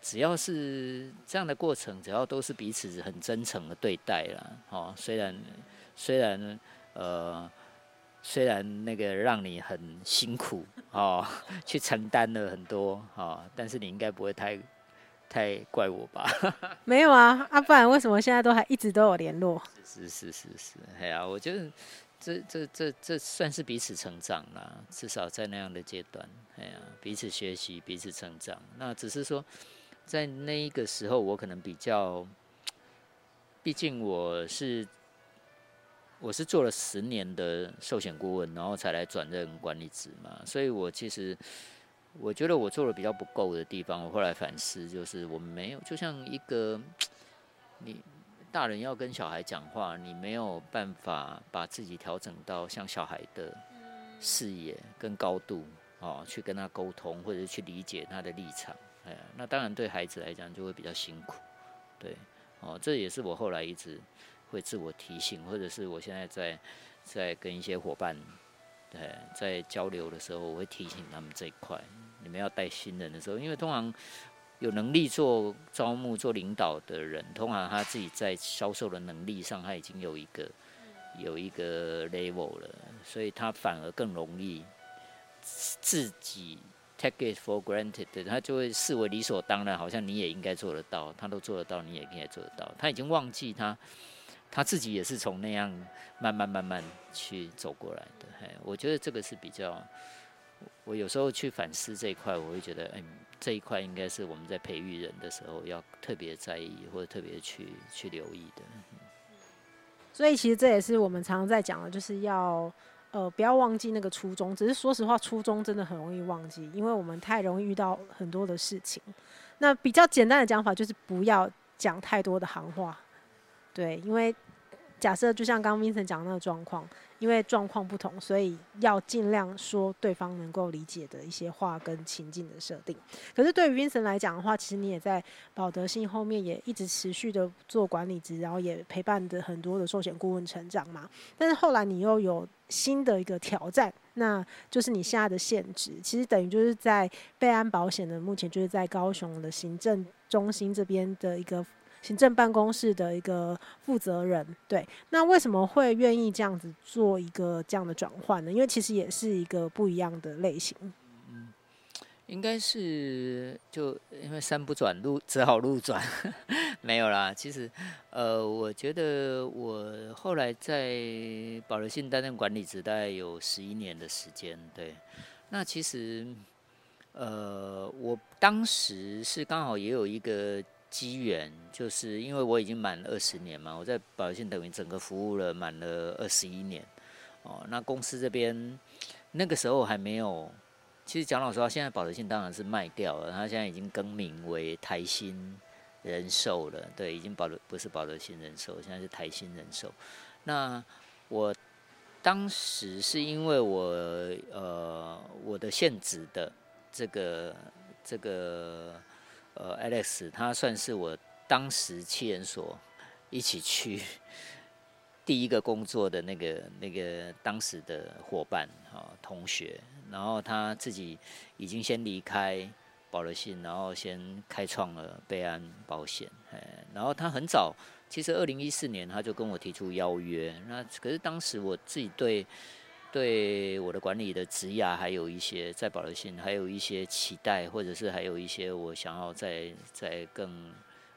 Speaker 2: 只要是这样的过程，只要都是彼此很真诚的对待啦。哦，虽然虽然呃。虽然那个让你很辛苦 哦，去承担了很多哦，但是你应该不会太太怪我吧？
Speaker 3: 没有啊，啊，不然为什么现在都还一直都有联络？
Speaker 2: 是是是是，哎呀，我觉得这这这这算是彼此成长啦，至少在那样的阶段，哎呀，彼此学习，彼此成长。那只是说，在那一个时候，我可能比较，毕竟我是。我是做了十年的寿险顾问，然后才来转任管理职嘛，所以我其实我觉得我做的比较不够的地方，我后来反思就是我没有，就像一个 你大人要跟小孩讲话，你没有办法把自己调整到像小孩的视野跟高度哦，去跟他沟通或者是去理解他的立场，哎呀，那当然对孩子来讲就会比较辛苦，对，哦，这也是我后来一直。会自我提醒，或者是我现在在在跟一些伙伴，对，在交流的时候，我会提醒他们这一块。你们要带新人的时候，因为通常有能力做招募、做领导的人，通常他自己在销售的能力上，他已经有一个有一个 level 了，所以他反而更容易自己 take it for granted，他就会视为理所当然，好像你也应该做得到，他都做得到，你也应该做得到。他已经忘记他。他自己也是从那样慢慢慢慢去走过来的，嘿，我觉得这个是比较，我有时候去反思这一块，我会觉得，嗯，这一块应该是我们在培育人的时候要特别在意或者特别去去留意的。
Speaker 3: 所以其实这也是我们常常在讲的，就是要呃不要忘记那个初衷。只是说实话，初衷真的很容易忘记，因为我们太容易遇到很多的事情。那比较简单的讲法就是不要。讲太多的行话，对，因为假设就像刚刚 Vincent 讲的那个状况。因为状况不同，所以要尽量说对方能够理解的一些话跟情境的设定。可是对于 Vincent 来讲的话，其实你也在保德信后面也一直持续的做管理职，然后也陪伴的很多的寿险顾问成长嘛。但是后来你又有新的一个挑战，那就是你现在的现职，其实等于就是在备安保险的目前就是在高雄的行政中心这边的一个。行政办公室的一个负责人，对，那为什么会愿意这样子做一个这样的转换呢？因为其实也是一个不一样的类型。
Speaker 2: 嗯，应该是就因为山不转路，只好路转，没有啦。其实，呃，我觉得我后来在保留信担任管理职，大概有十一年的时间。对，那其实，呃，我当时是刚好也有一个。机缘就是因为我已经满二十年嘛，我在保德信等于整个服务了满了二十一年，哦，那公司这边那个时候还没有，其实讲老实话，现在保德信当然是卖掉了，他现在已经更名为台新人寿了，对，已经保德不是保德信人寿，现在是台新人寿。那我当时是因为我呃我的现职的这个这个。呃，Alex，他算是我当时七人所一起去第一个工作的那个那个当时的伙伴啊同学，然后他自己已经先离开保德信，然后先开创了备安保险，哎，然后他很早，其实二零一四年他就跟我提出邀约，那可是当时我自己对。对我的管理的职涯，还有一些在保德信，还有一些期待，或者是还有一些我想要再再更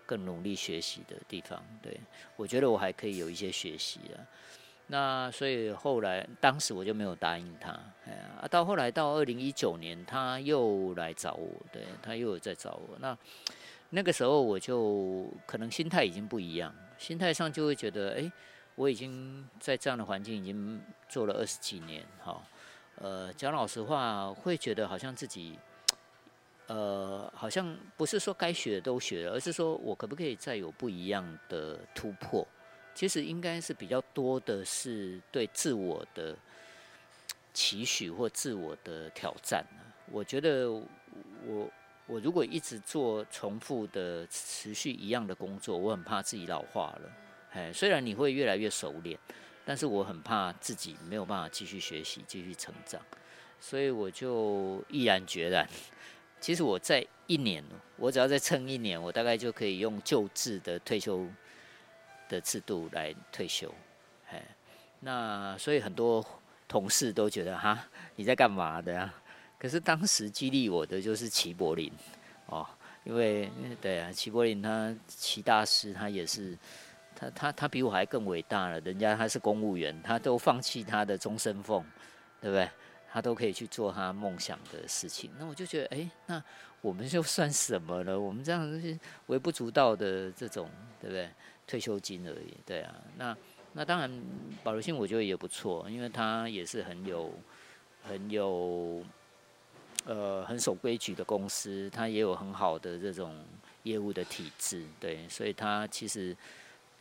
Speaker 2: 更努力学习的地方。对，我觉得我还可以有一些学习啊。那所以后来，当时我就没有答应他。哎呀，啊，到后来到二零一九年，他又来找我，对，他又有在找我。那那个时候我就可能心态已经不一样，心态上就会觉得，哎。我已经在这样的环境已经做了二十几年，哈，呃，讲老实话，会觉得好像自己，呃，好像不是说该学的都学了，而是说我可不可以再有不一样的突破？其实应该是比较多的是对自我的期许或自我的挑战。我觉得我我如果一直做重复的、持续一样的工作，我很怕自己老化了。哎，虽然你会越来越熟练，但是我很怕自己没有办法继续学习、继续成长，所以我就毅然决然。其实我在一年，我只要再撑一年，我大概就可以用旧制的退休的制度来退休。哎，那所以很多同事都觉得哈，你在干嘛的呀？可是当时激励我的就是齐柏林哦，因为对啊，齐柏林他齐大师他也是。他他他比我还更伟大了，人家他是公务员，他都放弃他的终身俸，对不对？他都可以去做他梦想的事情。那我就觉得，哎、那我们就算什么了？我们这样是微不足道的这种，对不对？退休金而已，对啊。那那当然，保留性我觉得也不错，因为他也是很有很有呃很守规矩的公司，他也有很好的这种业务的体制，对，所以他其实。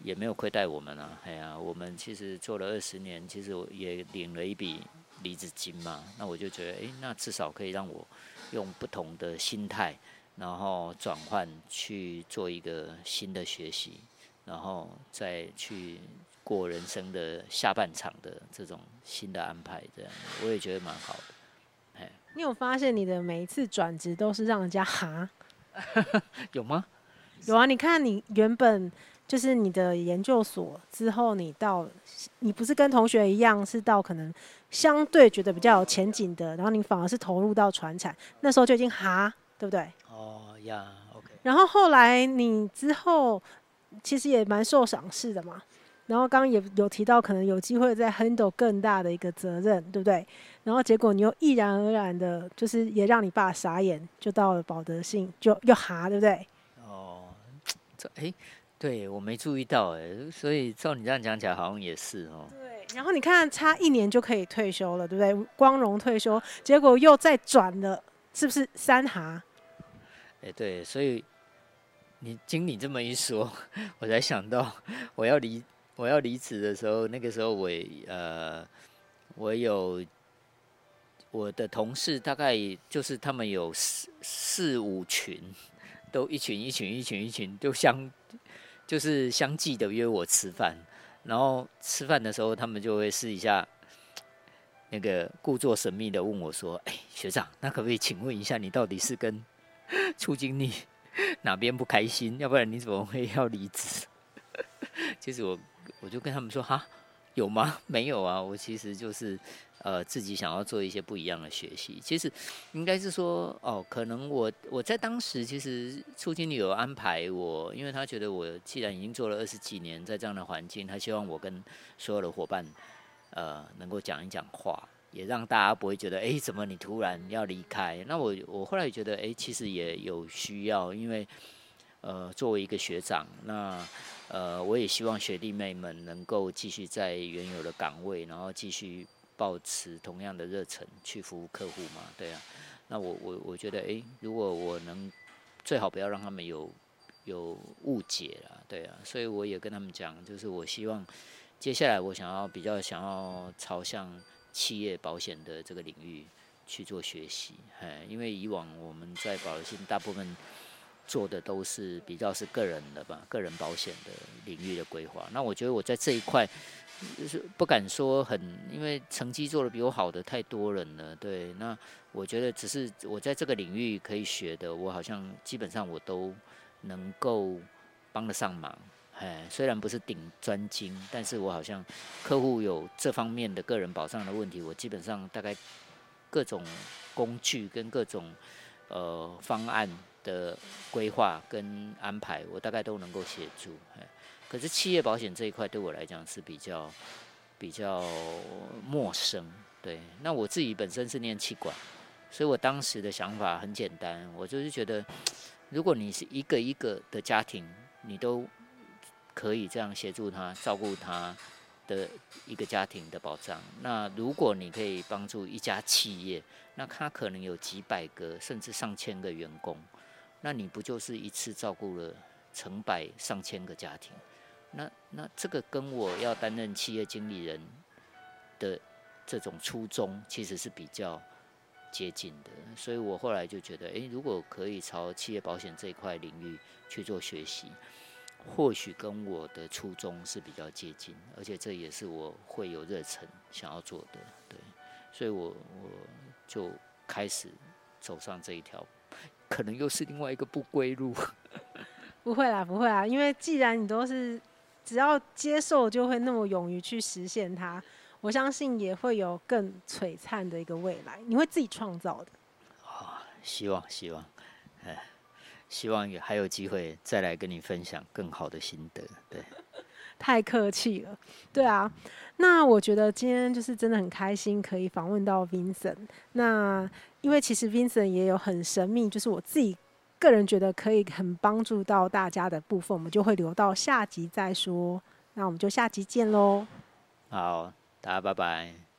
Speaker 2: 也没有亏待我们啊，哎呀，我们其实做了二十年，其实我也领了一笔离职金嘛。那我就觉得，哎，那至少可以让我用不同的心态，然后转换去做一个新的学习，然后再去过人生的下半场的这种新的安排，这样我也觉得蛮好的。哎，
Speaker 3: 你有发现你的每一次转职都是让人家哈？
Speaker 2: 有吗？
Speaker 3: 有啊，你看你原本。就是你的研究所之后，你到你不是跟同学一样，是到可能相对觉得比较有前景的，然后你反而是投入到船产，那时候就已经哈，对不对？
Speaker 2: 哦呀，OK。
Speaker 3: 然后后来你之后其实也蛮受赏识的嘛，然后刚刚也有提到可能有机会再 handle 更大的一个责任，对不对？然后结果你又毅然而然的，就是也让你爸傻眼，就到了保德信，就又哈，对不对？
Speaker 2: 哦，这诶。欸对，我没注意到哎，所以照你这样讲起来，好像也是哦。
Speaker 3: 对，然后你看，差一年就可以退休了，对不对？光荣退休，结果又再转了，是不是三哈？
Speaker 2: 哎，对，所以你经你这么一说，我才想到我要离我要离职的时候，那个时候我呃，我有我的同事，大概就是他们有四四五群，都一群一群一群一群，就相就是相继的约我吃饭，然后吃饭的时候，他们就会试一下。那个故作神秘的问我说：“哎、学长，那可不可以请问一下，你到底是跟 处经你哪边不开心？要不然你怎么会要离职？” 其实我我就跟他们说：“哈，有吗？没有啊，我其实就是呃自己想要做一些不一样的学习。其实应该是说，哦，可能我我在当时其实初经理有安排我，因为他觉得我既然已经做了二十几年，在这样的环境，他希望我跟所有的伙伴。”呃，能够讲一讲话，也让大家不会觉得，哎，怎么你突然要离开？那我我后来觉得，哎，其实也有需要，因为呃，作为一个学长，那呃，我也希望学弟妹们能够继续在原有的岗位，然后继续保持同样的热忱去服务客户嘛，对啊。那我我我觉得，哎，如果我能最好不要让他们有有误解了，对啊。所以我也跟他们讲，就是我希望。接下来我想要比较想要朝向企业保险的这个领域去做学习，哎，因为以往我们在保德信大部分做的都是比较是个人的吧，个人保险的领域的规划。那我觉得我在这一块就是不敢说很，因为成绩做的比我好的太多人了，对。那我觉得只是我在这个领域可以学的，我好像基本上我都能够帮得上忙。哎，虽然不是顶专精，但是我好像客户有这方面的个人保障的问题，我基本上大概各种工具跟各种呃方案的规划跟安排，我大概都能够协助。可是企业保险这一块对我来讲是比较比较陌生。对，那我自己本身是念气管，所以我当时的想法很简单，我就是觉得，如果你是一个一个的家庭，你都可以这样协助他照顾他的一个家庭的保障。那如果你可以帮助一家企业，那他可能有几百个甚至上千个员工，那你不就是一次照顾了成百上千个家庭？那那这个跟我要担任企业经理人的这种初衷其实是比较接近的。所以我后来就觉得，诶，如果可以朝企业保险这一块领域去做学习。或许跟我的初衷是比较接近，而且这也是我会有热忱想要做的，对，所以我我就开始走上这一条，可能又是另外一个不归路。
Speaker 3: 不会啦，不会啦，因为既然你都是只要接受，就会那么勇于去实现它，我相信也会有更璀璨的一个未来，你会自己创造的。
Speaker 2: 啊，希望希望，哎。希望也还有机会再来跟你分享更好的心得。对，
Speaker 3: 太客气了。对啊，那我觉得今天就是真的很开心可以访问到 Vincent。那因为其实 Vincent 也有很神秘，就是我自己个人觉得可以很帮助到大家的部分，我们就会留到下集再说。那我们就下集见喽。
Speaker 2: 好，大家拜拜。